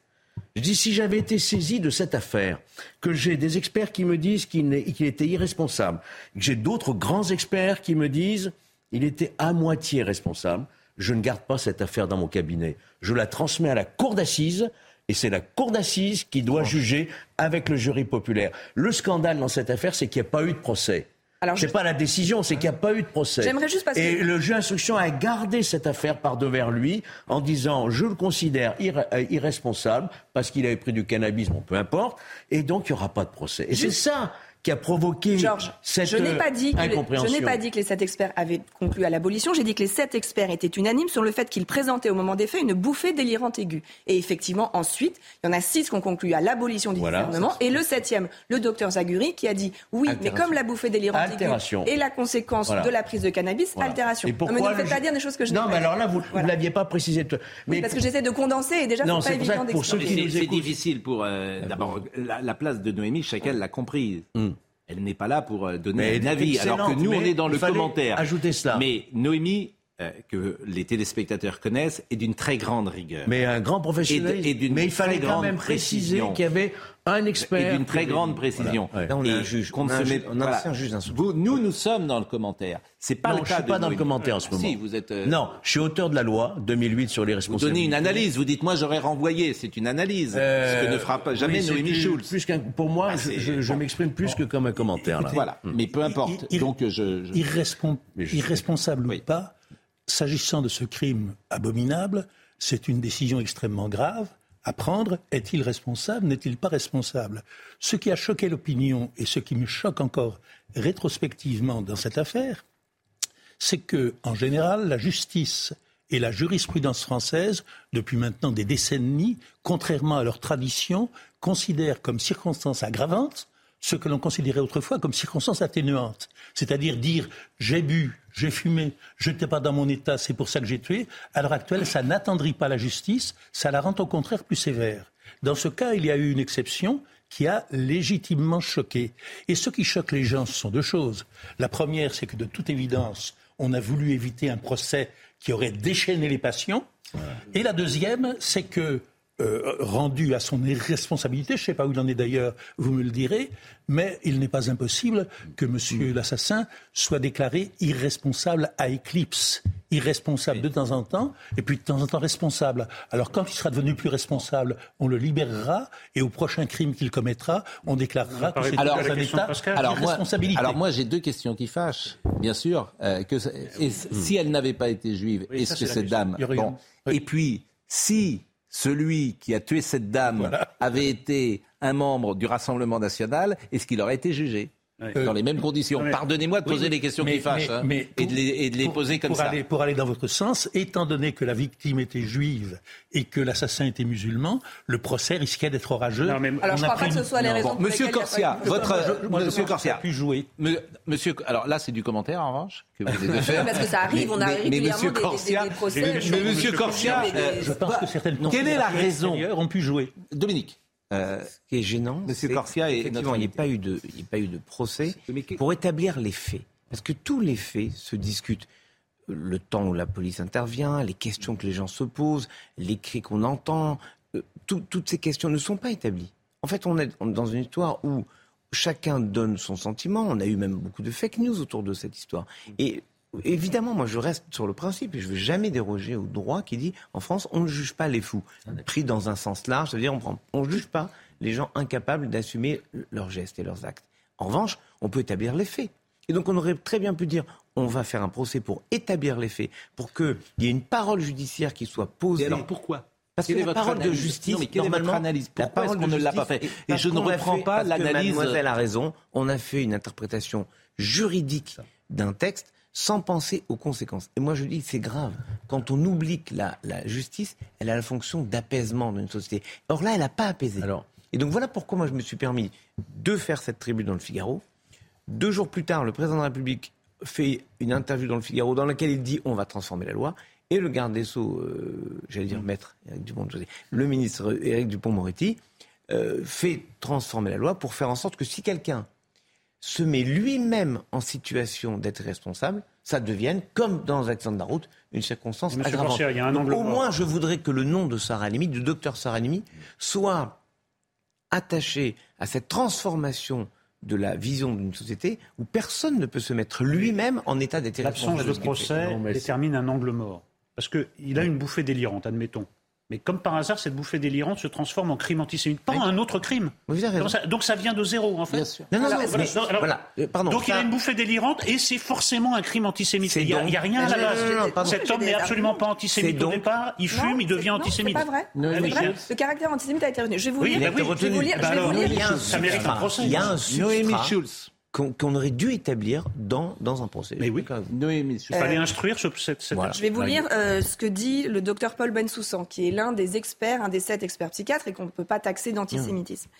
Je dis, si j'avais été saisi de cette affaire, que j'ai des experts qui me disent qu'il était irresponsable, que j'ai d'autres grands experts qui me disent qu'il était à moitié responsable, je ne garde pas cette affaire dans mon cabinet. Je la transmets à la cour d'assises et c'est la cour d'assises qui doit juger avec le jury populaire. Le scandale dans cette affaire, c'est qu'il n'y a pas eu de procès. Alors, c'est pas la décision, c'est qu'il n'y a pas eu de procès. J'aimerais juste passer... Et le juge d'instruction a gardé cette affaire par devers lui en disant je le considère euh, irresponsable parce qu'il avait pris du cannabis, bon, peu importe, et donc il n'y aura pas de procès. Et c'est ça qui a provoqué Georges, cette je n'ai pas dit que incompréhension. je n'ai pas dit que les sept experts avaient conclu à l'abolition. J'ai dit que les sept experts étaient unanimes sur le fait qu'ils présentaient au moment des faits une bouffée délirante aiguë. Et effectivement, ensuite, il y en a six qui ont conclu à l'abolition du gouvernement. Et le septième, le docteur Zaguri, qui a dit oui, mais comme la bouffée délirante aiguë est la conséquence de la prise de cannabis, altération. Et pourquoi non, mais ne faites pas dire des choses que je Non, mais alors là, vous ne l'aviez pas précisé. Mais parce que j'essaie de condenser et déjà, c'est pas évident d'expliquer. C'est difficile pour euh, d'abord la place de Noémie, chacun l'a compris. Hmm. Elle n'est pas là pour euh, donner un avis, alors que nous, on est dans le commentaire. Ajouter cela. Mais Noémie, euh, que les téléspectateurs connaissent, est d'une très grande rigueur. Mais un grand professionnel. mais il fallait quand même préciser qu'il y avait un expert. Et d'une très grande précision. Là, on a un juge. On, a un, juge Vous, nous, nous sommes dans le commentaire. C'est pas le cas. Je suis pas dans le commentaire en ce moment. Si, vous êtes. Euh, non, je suis auteur de la loi 2008 sur les responsabilités. Vous donnez une analyse. Vous dites, moi, j'aurais renvoyé. C'est une analyse. ce que ne fera pas jamais Noémie Schulz. Plus pour moi, ah, je, m'exprime plus que comme un commentaire. Là. Voilà. Mais peu importe. Donc, je. Irresponsable ou pas, s'agissant de ce crime abominable, c'est une décision extrêmement grave à prendre. Est-il responsable N'est-il pas responsable? Ce qui a choqué l'opinion et ce qui me choque encore rétrospectivement dans cette affaire, c'est que, en général, la justice et la jurisprudence française, depuis maintenant des décennies, contrairement à leur tradition, considèrent comme circonstance aggravante ce que l'on considérait autrefois comme circonstance atténuante. C'est-à-dire dire j'ai bu, j'ai fumé, je n'étais pas dans mon état, c'est pour ça que j'ai tué. À l'heure actuelle, ça n'attendrit pas la justice, ça la rend au contraire plus sévère. Dans ce cas, il y a eu une exception qui a légitimement choqué. Et ce qui choque les gens, ce sont deux choses. La première, c'est que de toute évidence, on a voulu éviter un procès qui aurait déchaîné les passions. Et la deuxième, c'est que euh, rendu à son irresponsabilité, je ne sais pas où il en est d'ailleurs, vous me le direz, mais il n'est pas impossible que Monsieur l'assassin soit déclaré irresponsable à éclipse, irresponsable de temps en temps, et puis de temps en temps responsable. Alors quand il sera devenu plus responsable, on le libérera, et au prochain crime qu'il commettra, on déclarera que c'est dans un état alors responsabilité. alors moi j'ai deux questions qui fâchent, bien sûr. Euh, que, et, si elle n'avait pas été juive, est-ce que cette dame... Bon, et puis, si celui qui a tué cette dame avait été un membre du Rassemblement national, est-ce qu'il aurait été jugé dans les mêmes conditions. Pardonnez-moi de poser les questions qui fâchent hein, et, de les, poser comme pour ça. Aller, pour aller dans votre sens, étant donné que la victime était juive et que l'assassin était musulman, le procès risquait d'être orageux. Alors je ne crois pas que ce soit les raisons pour Monsieur Corsia, votre, moi, Monsieur Corsia, pu jouer. Monsieur, alors là c'est du commentaire en revanche que vous avez [LAUGHS] de faire. Parce que ça arrive, on a régulièrement mais, des, Corsia, des, procès. Mais, Monsieur Corsia, je pense que certaines quelle est la raison ont pu jouer Dominique. Euh, ce qui est gênant, Monsieur Corsia effectivement, il n'y a pas eu de, il n'y a pas eu de procès pour établir les faits, parce que tous les faits se discutent. Le temps où la police intervient, les questions que les gens se posent, les cris qu'on entend, euh, toutes ces questions ne sont pas établies. En fait, on est dans une histoire où chacun donne son sentiment. On a eu même beaucoup de fake news autour de cette histoire. Et Évidemment, moi je reste sur le principe et je ne vais jamais déroger au droit qui dit en France on ne juge pas les fous. Pris dans un sens large, c'est-à-dire on ne juge pas les gens incapables d'assumer leurs gestes et leurs actes. En revanche, on peut établir les faits. Et donc on aurait très bien pu dire on va faire un procès pour établir les faits, pour qu'il y ait une parole judiciaire qui soit posée. Et alors pourquoi? Parce que la parole de justice, non, mais quelle est votre analyse? Pourquoi est-ce qu'on ne l'a pas fait? Et je ne reprends pas l'analyse. Mademoiselle a raison. On a fait une interprétation juridique d'un texte sans penser aux conséquences. Et moi, je dis, c'est grave. Quand on oublie que la, justice, elle a la fonction d'apaisement d'une société. Or là, elle n'a pas apaisé. Alors, et donc voilà pourquoi moi, je me suis permis de faire cette tribune dans le Figaro. Deux jours plus tard, le président de la République fait une interview dans le Figaro dans laquelle il dit on va transformer la loi. Et le garde des Sceaux, euh, j'allais dire maître Éric Dupont-Moretti, le ministre Éric Dupont-Moretti, euh, fait transformer la loi pour faire en sorte que si quelqu'un se met lui-même en situation d'être responsable, ça devienne, comme dans un accident de la route, une circonstance aggravante. au moins, je voudrais que le nom de Sarah Halimi, du docteur Sarah Halimi, soit attaché à cette transformation de la vision d'une société où personne ne peut se mettre lui-même en état d'être responsable. L'absence de procès détermine un angle mort. Parce qu'il a une bouffée délirante, admettons. Mais comme par hasard, cette bouffée délirante se transforme en crime antisémite, pas en un autre crime. Donc ça, vient de zéro, en fait. Non, non, non, Pardon, donc il a une bouffée délirante et c'est forcément un crime antisémite. Il n'y a, rien à la base. Cet homme n'est absolument pas antisémite au départ. Il fume, il devient antisémite. C'est pas vrai. Le caractère antisémite a été retenu. Je vais vous lire. Je vais vous lire. Ça mérite un procès. Il y a un Schulz qu'on aurait dû établir dans, dans un procès. Mais oui, il fallait euh, instruire ce, cette, Je vais vous lire euh, ce que dit le docteur Paul Bensoussan, qui est l'un des experts, un des sept experts psychiatres et qu'on ne peut pas taxer d'antisémitisme.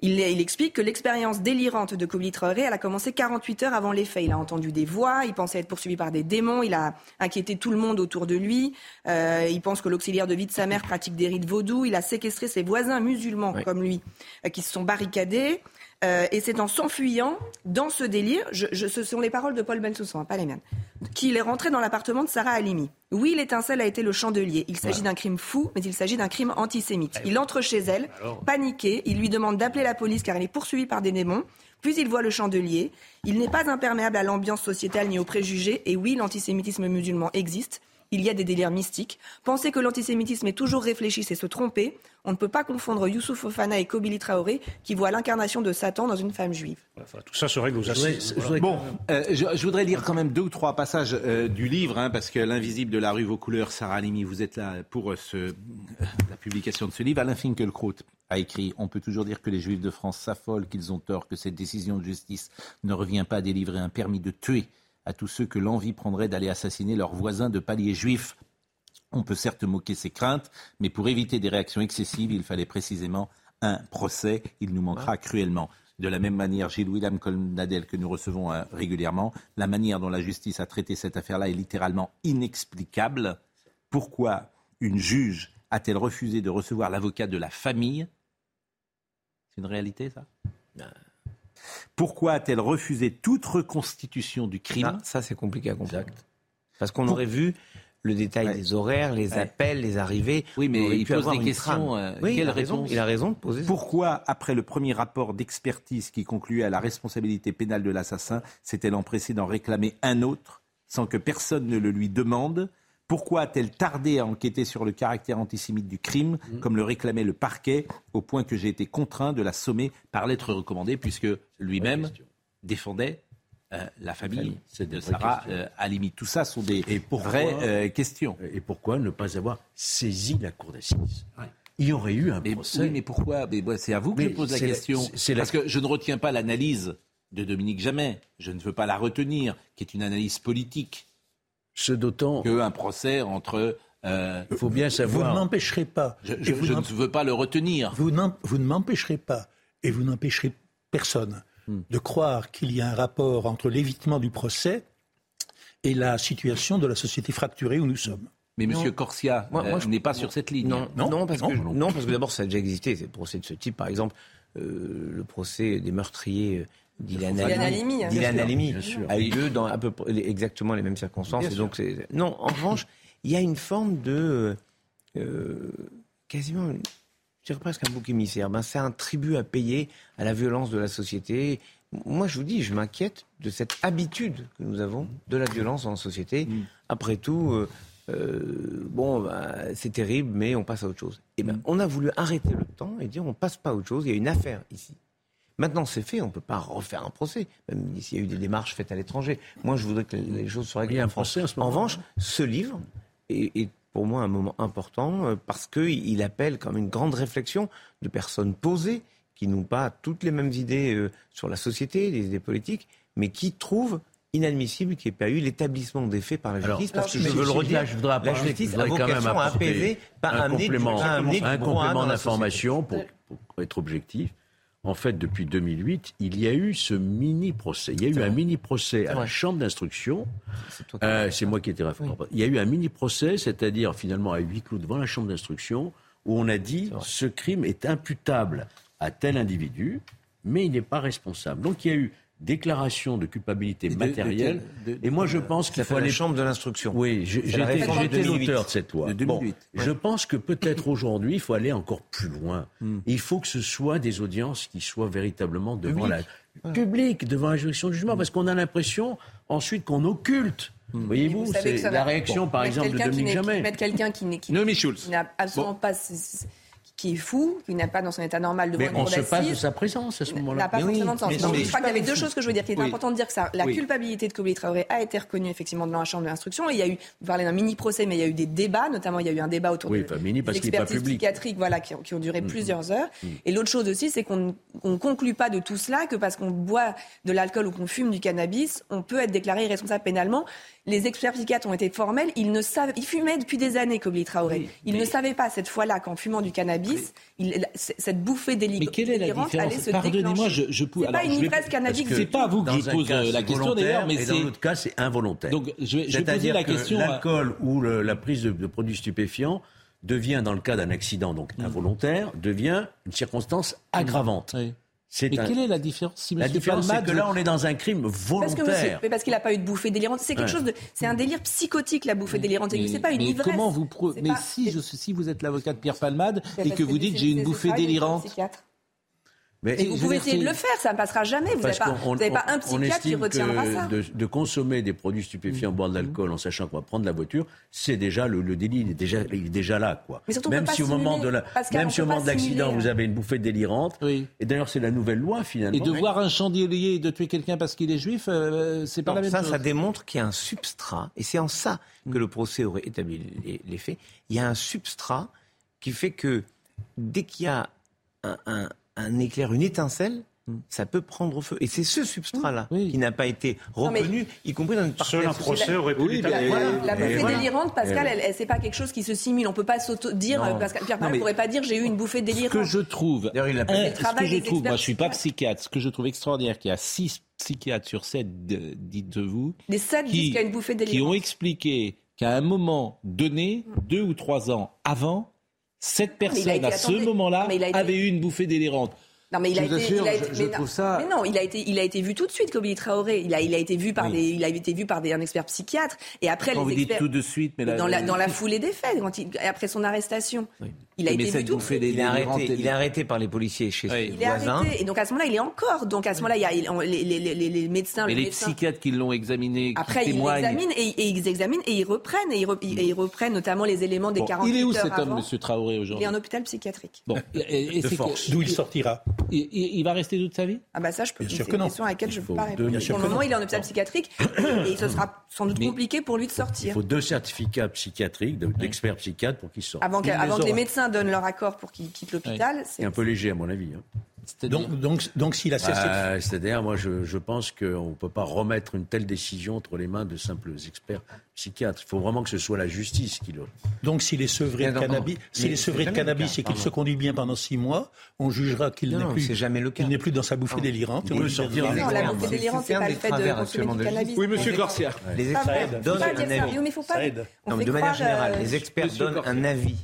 Il, il, explique que l'expérience délirante de Kobli Traoré, elle a commencé 48 heures avant les faits. Il a entendu des voix, il pensait être poursuivi par des démons, il a inquiété tout le monde autour de lui. Euh, il pense que l'auxiliaire de vie de sa mère pratique des rites vaudous. Il a séquestré ses voisins musulmans comme lui, qui se sont barricadés. Euh, et c'est en s'enfuyant dans ce délire, je, ce sont les paroles de Paul Bensoussan, hein, pas les miennes, qu'il est rentré dans l'appartement de Sarah Halimi. Oui, l'étincelle a été le chandelier. Il s'agit d'un crime fou, mais il s'agit d'un crime antisémite. Il entre chez elle, paniqué, il lui demande d'appeler la police car il est poursuivi par des démons. Puis il voit le chandelier. Il n'est pas imperméable à l'ambiance sociétale ni aux préjugés. Et oui, l'antisémitisme musulman existe il y a des délires mystiques. Penser que l'antisémitisme est toujours réfléchi, c'est se tromper. On ne peut pas confondre Youssouf Fofana et Kobili Traoré qui voient l'incarnation de Satan dans une femme juive. tout ça se règle aux assises. Bon, euh, je, voudrais lire quand même deux ou trois passages euh, du livre, hein, parce que l'invisible de la rue vos couleurs, Sarah Alimi, vous êtes là pour euh, ce, publication de ce livre. Alain Finkielkraut a écrit On peut toujours dire que les Juifs de France s'affolent, qu'ils ont tort, que cette décision de justice ne revient pas à délivrer un permis de tuer à tous ceux que l'envie prendrait d'aller assassiner leurs voisins de palier juif. On peut certes moquer ces craintes, mais pour éviter des réactions excessives, il fallait précisément un procès. Il nous manquera cruellement. De la même manière, Gilles William Colnadel, que nous recevons euh, régulièrement, la manière dont la justice a traité cette affaire-là est littéralement inexplicable. Pourquoi une juge a-t-elle refusé de recevoir l'avocat de la famille? C'est une réalité, ça? Ben. Pourquoi a-t-elle refusé toute reconstitution du crime Ça, c'est compliqué à comprendre. Parce qu'on aurait vu le détail des horaires, les appels, les arrivées. Oui, mais il pose des questions. Euh, oui, il a, raison, il a raison de poser. Pourquoi, après le premier rapport d'expertise qui concluait à la responsabilité pénale de l'assassin, s'est-elle empressée d'en réclamer un autre sans que personne ne le lui demande? Pourquoi a-t-elle tardé à enquêter sur le caractère antisémite du crime, mmh. comme le réclamait le parquet, au point que j'ai été contraint de la sommer par lettre recommandée, puisque lui-même défendait euh, la famille de Sarah euh, à limite. Tout ça sont des vraies euh, questions. Et pourquoi ne pas avoir saisi la cour d'assises? Il y aurait eu un mais, procès. Oui, mais pourquoi? C'est à vous que je pose la question. Parce que je ne retiens pas l'analyse de Dominique Jamais. Je ne veux pas la retenir, qui est une analyse politique. Ce d'autant qu'un procès entre il faut bien savoir. Vous n'empêcherez pas. Je, ne veux pas le retenir. Vous, vous ne m'empêcherez pas, et vous n'empêcherez personne Hmm. de croire qu'il y a un rapport entre l'évitement du procès et la situation de la société fracturée où nous sommes. Mais M. Corsia euh, n'est pas sur cette ligne. Non, non, parce, que, non, parce que d'abord, ça a déjà existé, ces procès de ce type. Par exemple, euh, le procès des meurtriers euh, d'Ilan Halimi, a eu lieu dans à peu près exactement les mêmes circonstances. donc non, en revanche, il y a une forme de quasiment je dirais presque un bouc émissaire. Ben, c'est un tribut à payer à la violence de la société. Moi, je vous dis, je m'inquiète de cette habitude que nous avons de la violence dans la société. Mm. Après tout, euh, euh, bon, ben, c'est terrible, mais on passe à autre chose. Et ben, mm. on a voulu arrêter le temps et dire on passe pas à autre chose. Il y a une affaire ici. Maintenant, c'est fait, on ne peut pas refaire un procès, même s'il y a eu des démarches faites à l'étranger. Moi, je voudrais que les choses soient réglées en France. En, revanche, ce livre est pour moi un moment important euh, parce qu'il appelle comme une grande réflexion de personnes posées qui n'ont pas toutes les mêmes idées euh, sur la société, les idées politiques, mais qui trouvent inadmissible qu'il n'y ait pas eu l'établissement des faits par la justice. parce que je, veux le redire, je voudrais la justice a vocation à apaiser, pas un complément, un complément d'information pour, pour, être objectif en fait, depuis 2008, il y a eu ce mini-procès. Il y a eu un mini-procès à la Chambre d'instruction. C'est moi qui étais référent. Il y a eu un mini-procès, c'est-à-dire finalement à huis clos devant la Chambre d'instruction, où on a dit ce crime est imputable à tel individu, mais il n'est pas responsable. Donc il y a eu déclaration de culpabilité matérielle. et moi, je pense qu'il faut aller. la chambre de l'instruction. Oui, j'étais l'auteur de cette loi. Je pense que peut-être aujourd'hui, il faut aller encore plus loin. Hmm. Il faut que ce soit des audiences qui soient véritablement devant la public, devant la juridiction du jugement, parce qu'on a l'impression ensuite qu'on occulte. Hmm. Voyez-vous, c'est la réaction, par exemple, de Dominique Jamais. Mettre quelqu'un qui n'a absolument pas qui est fou, qui n'a pas dans son état normal de Mais on se passe de sa présence à ce moment-là. N'a pas forcément de sens. je crois qu'il y avait deux choses que je veux dire. Il est important de dire que ça, la culpabilité de Kobili Traoré a été reconnue effectivement devant la chambre d'instruction. Il y a eu, vous parlez d'un mini procès, mais il y a eu des débats, notamment il y a eu un débat autour oui, de l'expertise psychiatrique, voilà, qui, qui, ont duré mm-hmm. plusieurs heures. Mm-hmm. Et l'autre chose aussi, c'est qu'on ne conclut pas de tout cela que parce qu'on boit de l'alcool ou qu'on fume du cannabis, on peut être déclaré irresponsable pénalement les experts psychiatres ont été formels. Ils ne savaient, ils fumaient depuis des années, Kobli Traoré. ils ne savaient pas cette fois-là qu'en fumant du cannabis, il, cette bouffée délirante Mais quelle est la différence Pardonnez-moi, je, je C'est pas une ivresse cannabique. C'est pas à vous que je pose euh, la question d'ailleurs, mais dans l'autre cas, c'est involontaire. Donc, je vais, poser la question. L'alcool ou la prise de, produits stupéfiants devient, dans le cas d'un accident donc mm. involontaire, devient une circonstance aggravante. Mais quelle est la différence si La différence, c'est que là, on est dans un crime volontaire. Parce, que parce qu'il n'a pas eu de bouffée délirante. C'est quelque chose de, c'est un délire psychotique la bouffée délirante. C'est pas une mais ivresse. Comment vous mais si je, si vous êtes l'avocat de Pierre Palmade et que vous dites j'ai une bouffée délirante. Mais vous pouvez essayer de le faire, ça ne passera jamais. Vous n'avez pas, un psychiatre qui retiendra ça. De, de, consommer des produits stupéfiants, boire de l'alcool en sachant qu'on va prendre la voiture, c'est déjà le, délit, il est déjà, il est déjà là, quoi. Mais surtout, même si au moment de la, même si au moment de l'accident vous avez une bouffée délirante. Oui. Et d'ailleurs, c'est la nouvelle loi finalement. Et de voir un chandelier et de tuer quelqu'un parce qu'il est juif, euh, c'est pas la même ça, chose. Ça démontre qu'il y a un substrat, et c'est en ça que le procès aurait établi les faits. Il y a un substrat qui fait que dès qu'il y a un, un éclair, une étincelle, ça peut prendre feu. Et c'est ce substrat-là qui n'a pas été reconnu, y compris dans une partie Seul un procès aurait pu la, la, bouffée délirante, Pascal, elle, elle c'est pas quelque chose qui se simule. On peut pas s'auto dire, Pascal Pierre ne pourrait pas dire j'ai eu une bouffée délirante. Ce que je trouve, il a ce que je trouve, moi je suis pas psychiatre, ce que je trouve extraordinaire, qu'il y a six psychiatres sur sept, dites-vous, les sept qui, disent qu'il y a une bouffée délirante. qui ont expliqué qu'à un moment donné, deux ou trois ans avant, cette personne, à ce moment-là, avait eu une bouffée délirante. Non, mais il a été, il a été, je, trouve ça. Mais non, il a été, il a été vu tout de suite, Kobi Traoré. Il a, il a été vu par des, il a été vu par des, un expert psychiatre. Et après, quand les vous experts. Dites tout de suite, mais là, dans la, dans la foulée des faits, quand il, après son arrestation. Oui. Il a mais été vu tout. Il est, arrêté, il est arrêté par les policiers chez oui. Il est arrêté. Et donc à ce moment-là, il est encore. Donc à ce moment-là, il y a les, les, les, les médecins. Mais les médecins... psychiatres qui l'ont examiné, qui Après, témoignent. ils l'examinent et, et, ils examinent et ils reprennent. Et ils, re, et ils reprennent notamment les éléments des bon, 48 Il est où cet homme, avant. Monsieur Traoré, aujourd'hui Il est en hôpital psychiatrique. Bon, et, et de force. D'où il sortira il, il, va rester toute sa vie Ah bah ça, je peux. Bien sûr C'est que une non. question à laquelle je ne peux pas répondre. Pour le que moment, il est en hôpital psychiatrique et ce sera sans doute compliqué pour lui de Il sortir. faut deux certificats psychiatriques de- d'experts psychiatres pour qu'ils sortent. Avant, que, Il les que aura. Médecins donnent leur accord pour qu'il quitte l'hôpital, C'est c'est un peu léger à mon avis. hein. Donc, donc, donc s'il a cessé. Bah, C'est-à-dire, moi, je, je pense qu'on ne peut pas remettre une telle décision entre les mains de simples experts psychiatres. Il faut vraiment que ce soit la justice qui le. Donc s'il est sevré de cannabis, non. s'il est Mais sevré c'est de cannabis et qu'il se conduit bien pendant six mois, on jugera qu'il n'est plus, c'est jamais le cas. qu'il n'est plus dans sa bouffée délirante. Il On peut sortir Non, la bouffée moi. délirante, C'est pas le fait de consommer actuellement du de la cannabis. Oui, monsieur Corsia. Les experts donnent un avis. Mais il faut pas. De manière croire, générale, euh, les experts donnent un avis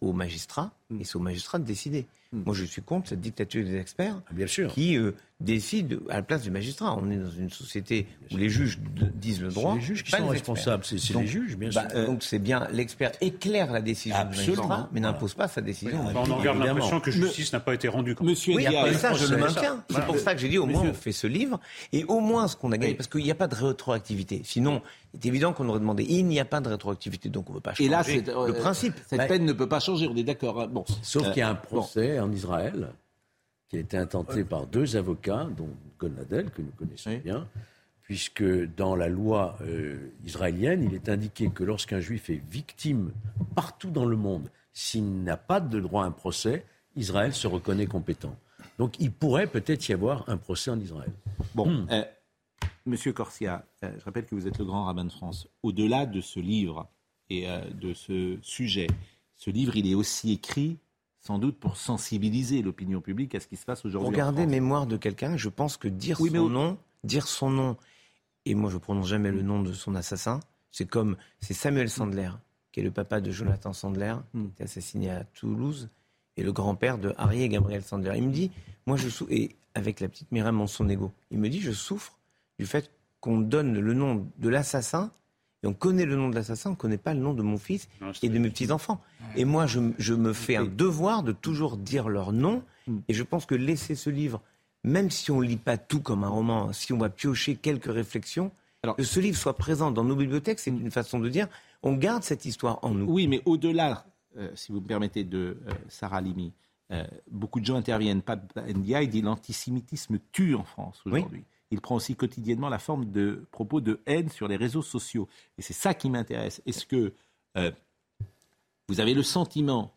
aux magistrats et c'est aux magistrats de décider. Moi, je suis contre cette dictature des experts Bien sûr. qui euh, décident à la place du magistrat. On est dans une société où les juges disent le droit. C'est les juges qui pas sont les responsables. C'est c'est Donc, les juges, bien bah, sûr. euh, donc c'est bien l'expert éclaire la décision Absolument. du magistrat, mais n'impose pas sa décision. On en garde l'impression que justice n'a pas été rendue. quand. Monsieur Oui, après ça, je le maintiens. C'est pour ça que j'ai dit, au moins, on fait ce livre. Et au moins, ce qu'on a gagné, parce qu'il n'y a pas de rétroactivité. Sinon, il est évident qu'on aurait demandé. Il n'y a pas de rétroactivité, donc on ne peut pas changer Et là, c'est, euh, le principe. Cette Bah, peine ne peut pas changer, on est d'accord. hein. Bon. Sauf Euh, qu'il y a un bon. procès en Israël qui a été intenté par deux avocats, dont Gonadel, que nous connaissons Oui. bien, puisque dans la loi euh, israélienne, il est indiqué que lorsqu'un juif est victime partout dans le monde, s'il n'a pas de droit à un procès, Israël se reconnaît compétent. Donc il pourrait peut-être y avoir un procès en Israël. Bon, Hmm. euh, Monsieur Corsia, euh, je rappelle que vous êtes le grand rabbin de France. Au-delà de ce livre et de ce sujet, ce livre, il est aussi écrit sans doute pour sensibiliser l'opinion publique à ce qui se passe aujourd'hui. Regardez mémoire de quelqu'un, je pense que dire Oui, son mais nom, dire son nom, et moi je prononce jamais le nom de son assassin, c'est comme, c'est Samuel Sandler, qui est le papa de Jonathan Sandler, qui Mm. été assassiné à Toulouse, et le grand-père de Harry et Gabriel Sandler. Il me dit, moi je souffre, et avec la petite Myriam Monsonego, il me dit, je souffre du fait qu'on donne le nom de l'assassin, et on connaît le nom de l'assassin, on ne connaît pas le nom de mon fils Non, et de mes petits-enfants. Et moi, je, je me fais un devoir de toujours dire leur nom. Mm. Et je pense que laisser ce livre, même si on ne lit pas tout comme un roman, si on va piocher quelques réflexions, Alors- que ce livre soit présent dans nos bibliothèques, c'est une façon de dire, on garde cette histoire en nous. Oui, mais au-delà, euh, si vous me permettez, de euh, Sarah Limi, euh, beaucoup de gens interviennent. Pat Ndiaye dit l'antisémitisme tue en France aujourd'hui. Il prend aussi quotidiennement la forme de propos de haine sur les réseaux sociaux. Et c'est ça qui m'intéresse. Est-ce que euh, vous avez le sentiment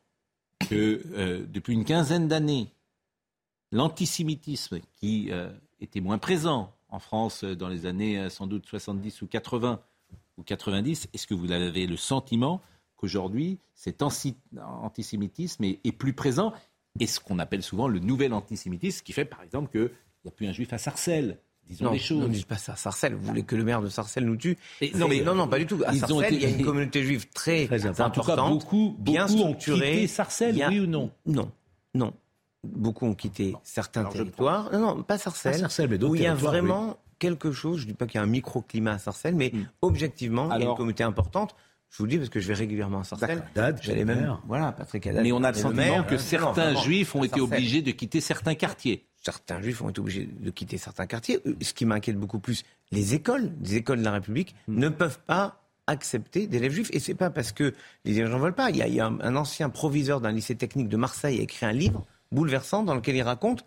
que euh, depuis une quinzaine d'années, l'antisémitisme qui euh, était moins présent en France dans les années sans doute 70 ou 80 ou 90, est-ce que vous avez le sentiment qu'aujourd'hui cet anti- antisémitisme est, est plus présent? Et ce qu'on appelle souvent le nouvel antisémitisme, qui fait par exemple qu'il n'y a plus un juif à Sarcelles Disons non, les choses. Ne dites pas ça. Sarcelles, vous voulez que le maire de Sarcelles nous tue Et non, mais, non, non, pas du tout. À Ils ont Sarcelles, il y a une [LAUGHS] communauté juive très, Très importante. En tout cas, beaucoup, bien beaucoup ont structurée. quitté Sarcelles, a- oui ou non Non, non. Beaucoup ont quitté certains alors territoires. Non, non, pas Sarcelles. Pas Sarcelles, mais d'autres Où il y a vraiment quelque chose. Je ne dis pas qu'il y a un microclimat à Sarcelles, mais Hmm. objectivement, il y a une communauté importante. Je vous le dis parce que je vais régulièrement à Sarcelles. J'allais même. Voilà, Patrick Haddad. Mais on a le sentiment que Euh, certains non, juifs ont à été obligés de quitter certains quartiers. Certains juifs ont été obligés de quitter certains quartiers. Euh, Ce qui m'inquiète beaucoup plus, les écoles, les écoles de la République Hmm. ne peuvent pas accepter d'élèves juifs. Et c'est pas parce que les dirigeants ne veulent pas. Il y a, il y a un, un ancien proviseur d'un lycée technique de Marseille a écrit un livre bouleversant dans lequel il raconte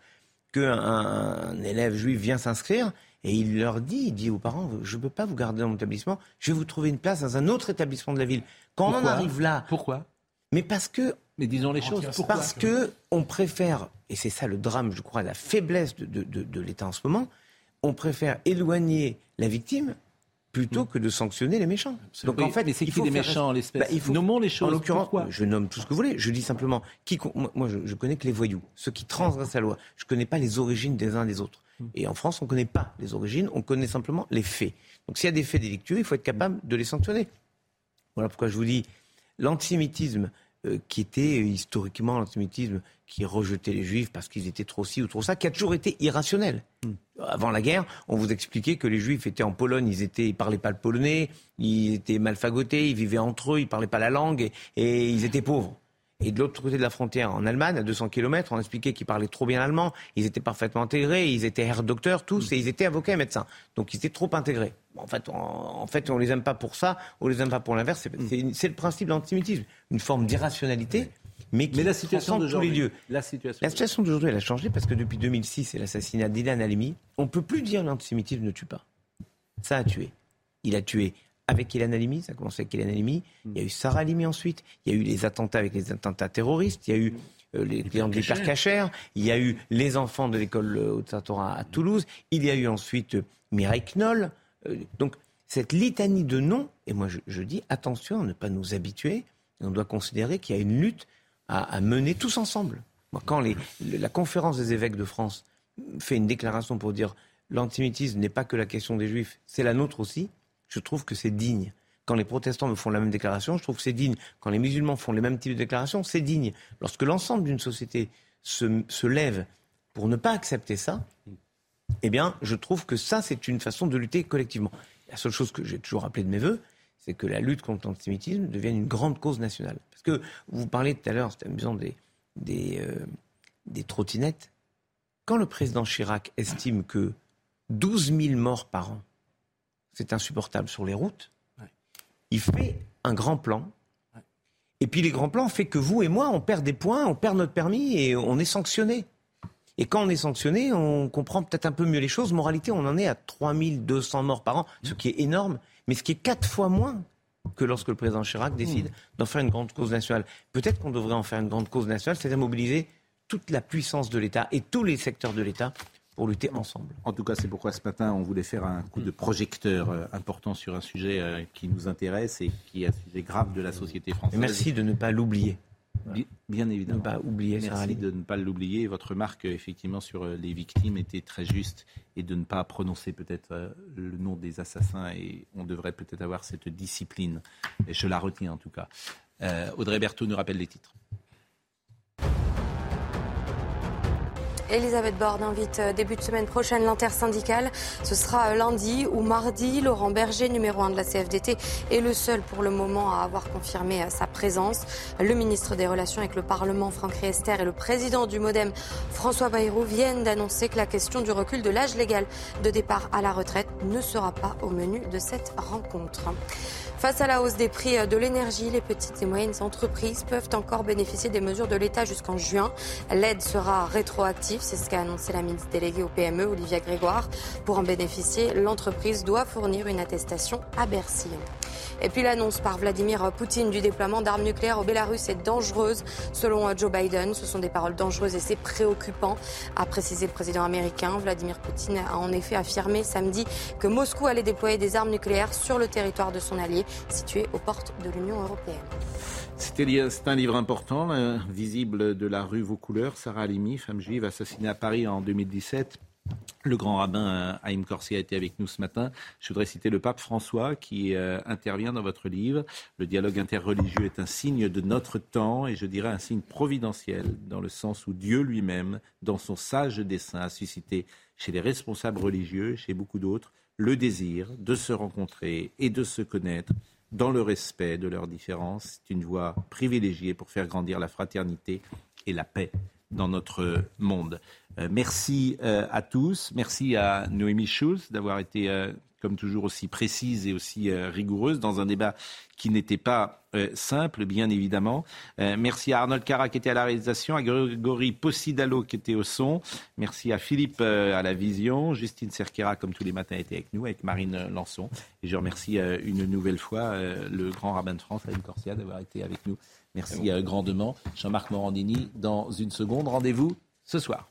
qu'un un élève juif vient s'inscrire et il leur dit, il dit aux parents, je ne peux pas vous garder dans mon établissement, je vais vous trouver une place dans un autre établissement de la ville. Quand on en arrive là, Pourquoi? Mais parce que mais disons les choses. Pourquoi Parce que on préfère, et c'est ça le drame, je crois, la faiblesse de, de, de, l'État en ce moment, on préfère éloigner la victime plutôt que de sanctionner les méchants. Donc en fait, mais c'est qui les méchants, l'espèce bah, Nommons les choses. En l'occurrence, je nomme tout ce que vous voulez. Je dis simplement, qui, moi, je, je, connais que les voyous, ceux qui transgressent la loi. Je ne connais pas les origines des uns des autres. Hmm. Et en France, on ne connaît pas les origines, on connaît simplement les faits. Donc s'il y a des faits délictueux, il faut être capable de les sanctionner. Voilà pourquoi je vous dis, l'antisémitisme euh, qui était historiquement l'antisémitisme qui rejetait les juifs parce qu'ils étaient trop ci ou trop ça, qui a toujours été irrationnel. Hmm. Avant la guerre, on vous expliquait que les juifs étaient en Pologne, ils étaient, ils parlaient pas le polonais, ils étaient mal fagotés, ils vivaient entre eux, ils parlaient pas la langue et ils étaient pauvres. Et de l'autre côté de la frontière, en Allemagne, à 200 km, on expliquait qu'ils parlaient trop bien l'allemand, ils étaient parfaitement intégrés, ils étaient Herr Docteur, tous, et ils étaient avocats et médecins. Donc ils étaient trop intégrés. en fait, on, en fait, on les aime pas pour ça, on les aime pas pour l'inverse. C'est le principe de l'antisémitisme, une forme d'irrationalité. Mais, qui la situation tous les lieux. La situation, la situation d'aujourd'hui, elle a changé parce que depuis 2006 et l'assassinat d'Ilan Halimi, on ne peut plus dire l'antisémitisme ne tue pas. Ça a tué. Il a tué avec Ilan Halimi, ça a commencé avec Ilan Halimi, il y a eu Sarah Halimi ensuite, il y a eu les attentats avec les attentats terroristes, il y a eu euh, les clients de l'hypercachère, il y a eu les enfants de l'école euh, Haute-Saint-Torah à Toulouse, il y a eu ensuite euh, Mireille Knoll. donc cette litanie de noms, et moi je, dis attention à ne pas nous habituer, on doit considérer qu'il y a une lutte à, mener tous ensemble. quand la conférence des évêques de France fait une déclaration pour dire l'antisémitisme n'est pas que la question des juifs, c'est la nôtre aussi, je trouve que c'est digne. Quand les protestants me font la même déclaration, je trouve que c'est digne. Quand les musulmans font les mêmes types de déclarations, c'est digne. Lorsque l'ensemble d'une société se, lève pour ne pas accepter ça, eh bien, je trouve que ça, c'est une façon de lutter collectivement. La seule chose que j'ai toujours appelée de mes voeux, c'est que la lutte contre l'antisémitisme devienne une grande cause nationale. Parce que vous parlez tout à l'heure, c'était amusant, des, des, euh, des trottinettes. Quand le président Chirac estime que 12 000 morts par an c'est insupportable sur les routes. Il fait un grand plan. Et puis les grands plans fait que vous et moi, on perd des points, on perd notre permis et on est sanctionné. Et quand on est sanctionné, on comprend peut-être un peu mieux les choses. Moralité, on en est à 3200 morts par an, ce qui est énorme, mais ce qui est quatre fois moins que lorsque le président Chirac décide mmh. d'en faire une grande cause nationale. Peut-être qu'on devrait en faire une grande cause nationale, c'est-à-dire mobiliser toute la puissance de l'État et tous les secteurs de l'État pour lutter ensemble. En tout cas, c'est pourquoi ce matin, on voulait faire un coup de projecteur euh, important sur un sujet euh, qui nous intéresse et qui est un sujet grave de la société française. merci de ne pas l'oublier. Bien, évidemment. Ne pas oublier Merci de ne pas l'oublier. Votre remarque, effectivement, sur euh, les victimes était très juste et de ne pas prononcer peut-être le nom des assassins. Et on devrait peut-être avoir cette discipline. Et je la retiens en tout cas. Audrey Berthaud nous rappelle les titres. Elisabeth Borne invite euh, début de semaine prochaine l'intersyndicale. Ce sera euh, lundi ou mardi. Laurent Berger, numéro 1 de la CFDT, est le seul pour le moment à avoir confirmé euh, sa présence. Le ministre des Relations avec le Parlement, Franck Riester, et le président du Modem, François Bayrou, viennent d'annoncer que la question du recul de l'âge légal de départ à la retraite ne sera pas au menu de cette rencontre. Face à la hausse des prix de l'énergie, les petites et moyennes entreprises peuvent encore bénéficier des mesures de l'État jusqu'en juin. L'aide sera rétroactive, c'est ce qu'a annoncé la ministre déléguée au PME, Olivia Grégoire. Pour en bénéficier, l'entreprise doit fournir une attestation à Bercy. Et puis l'annonce par Vladimir Poutine du déploiement d'armes nucléaires au Bélarus est dangereuse. Selon Joe Biden, ce sont des paroles dangereuses et c'est préoccupant, a précisé le président américain. Vladimir Poutine a en effet affirmé samedi que Moscou allait déployer des armes nucléaires sur le territoire de son allié, situé aux portes de l'Union européenne. C'est un livre important, visible de la rue Vos couleurs. Sarah Halimi, femme juive assassinée à Paris en 2017 le grand rabbin euh, Haïm Corsi a été avec nous ce matin. Je voudrais citer le pape François qui euh, intervient dans votre livre. Le dialogue interreligieux est un signe de notre temps et je dirais un signe providentiel dans le sens où Dieu lui-même, dans son sage dessein, a suscité chez les responsables religieux, chez beaucoup d'autres, le désir de se rencontrer et de se connaître dans le respect de leurs différences. C'est une voie privilégiée pour faire grandir la fraternité et la paix dans notre monde. merci à tous. Merci à Noémie Schulz d'avoir été comme toujours aussi précise et aussi euh, rigoureuse dans un débat qui n'était pas euh, simple, bien évidemment. Euh, merci à Arnold Cara qui était à la réalisation, à Grégory Possidalo qui était au son. Merci à Philippe à la vision. Justine Cerquera, comme tous les matins, était avec nous, avec Marine Lançon. Et je remercie une nouvelle fois le grand rabbin de France, Alain Corsia, d'avoir été avec nous. Merci grandement. Jean-Marc Morandini, dans une seconde. Rendez-vous ce soir.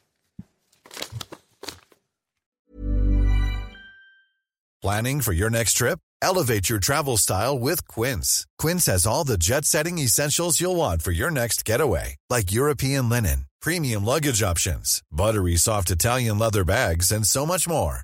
Planning for your next trip? Elevate your travel style with Quince. Quince has all the jet setting essentials you'll want for your next getaway, like European linen, premium luggage options, buttery soft Italian leather bags, and so much more.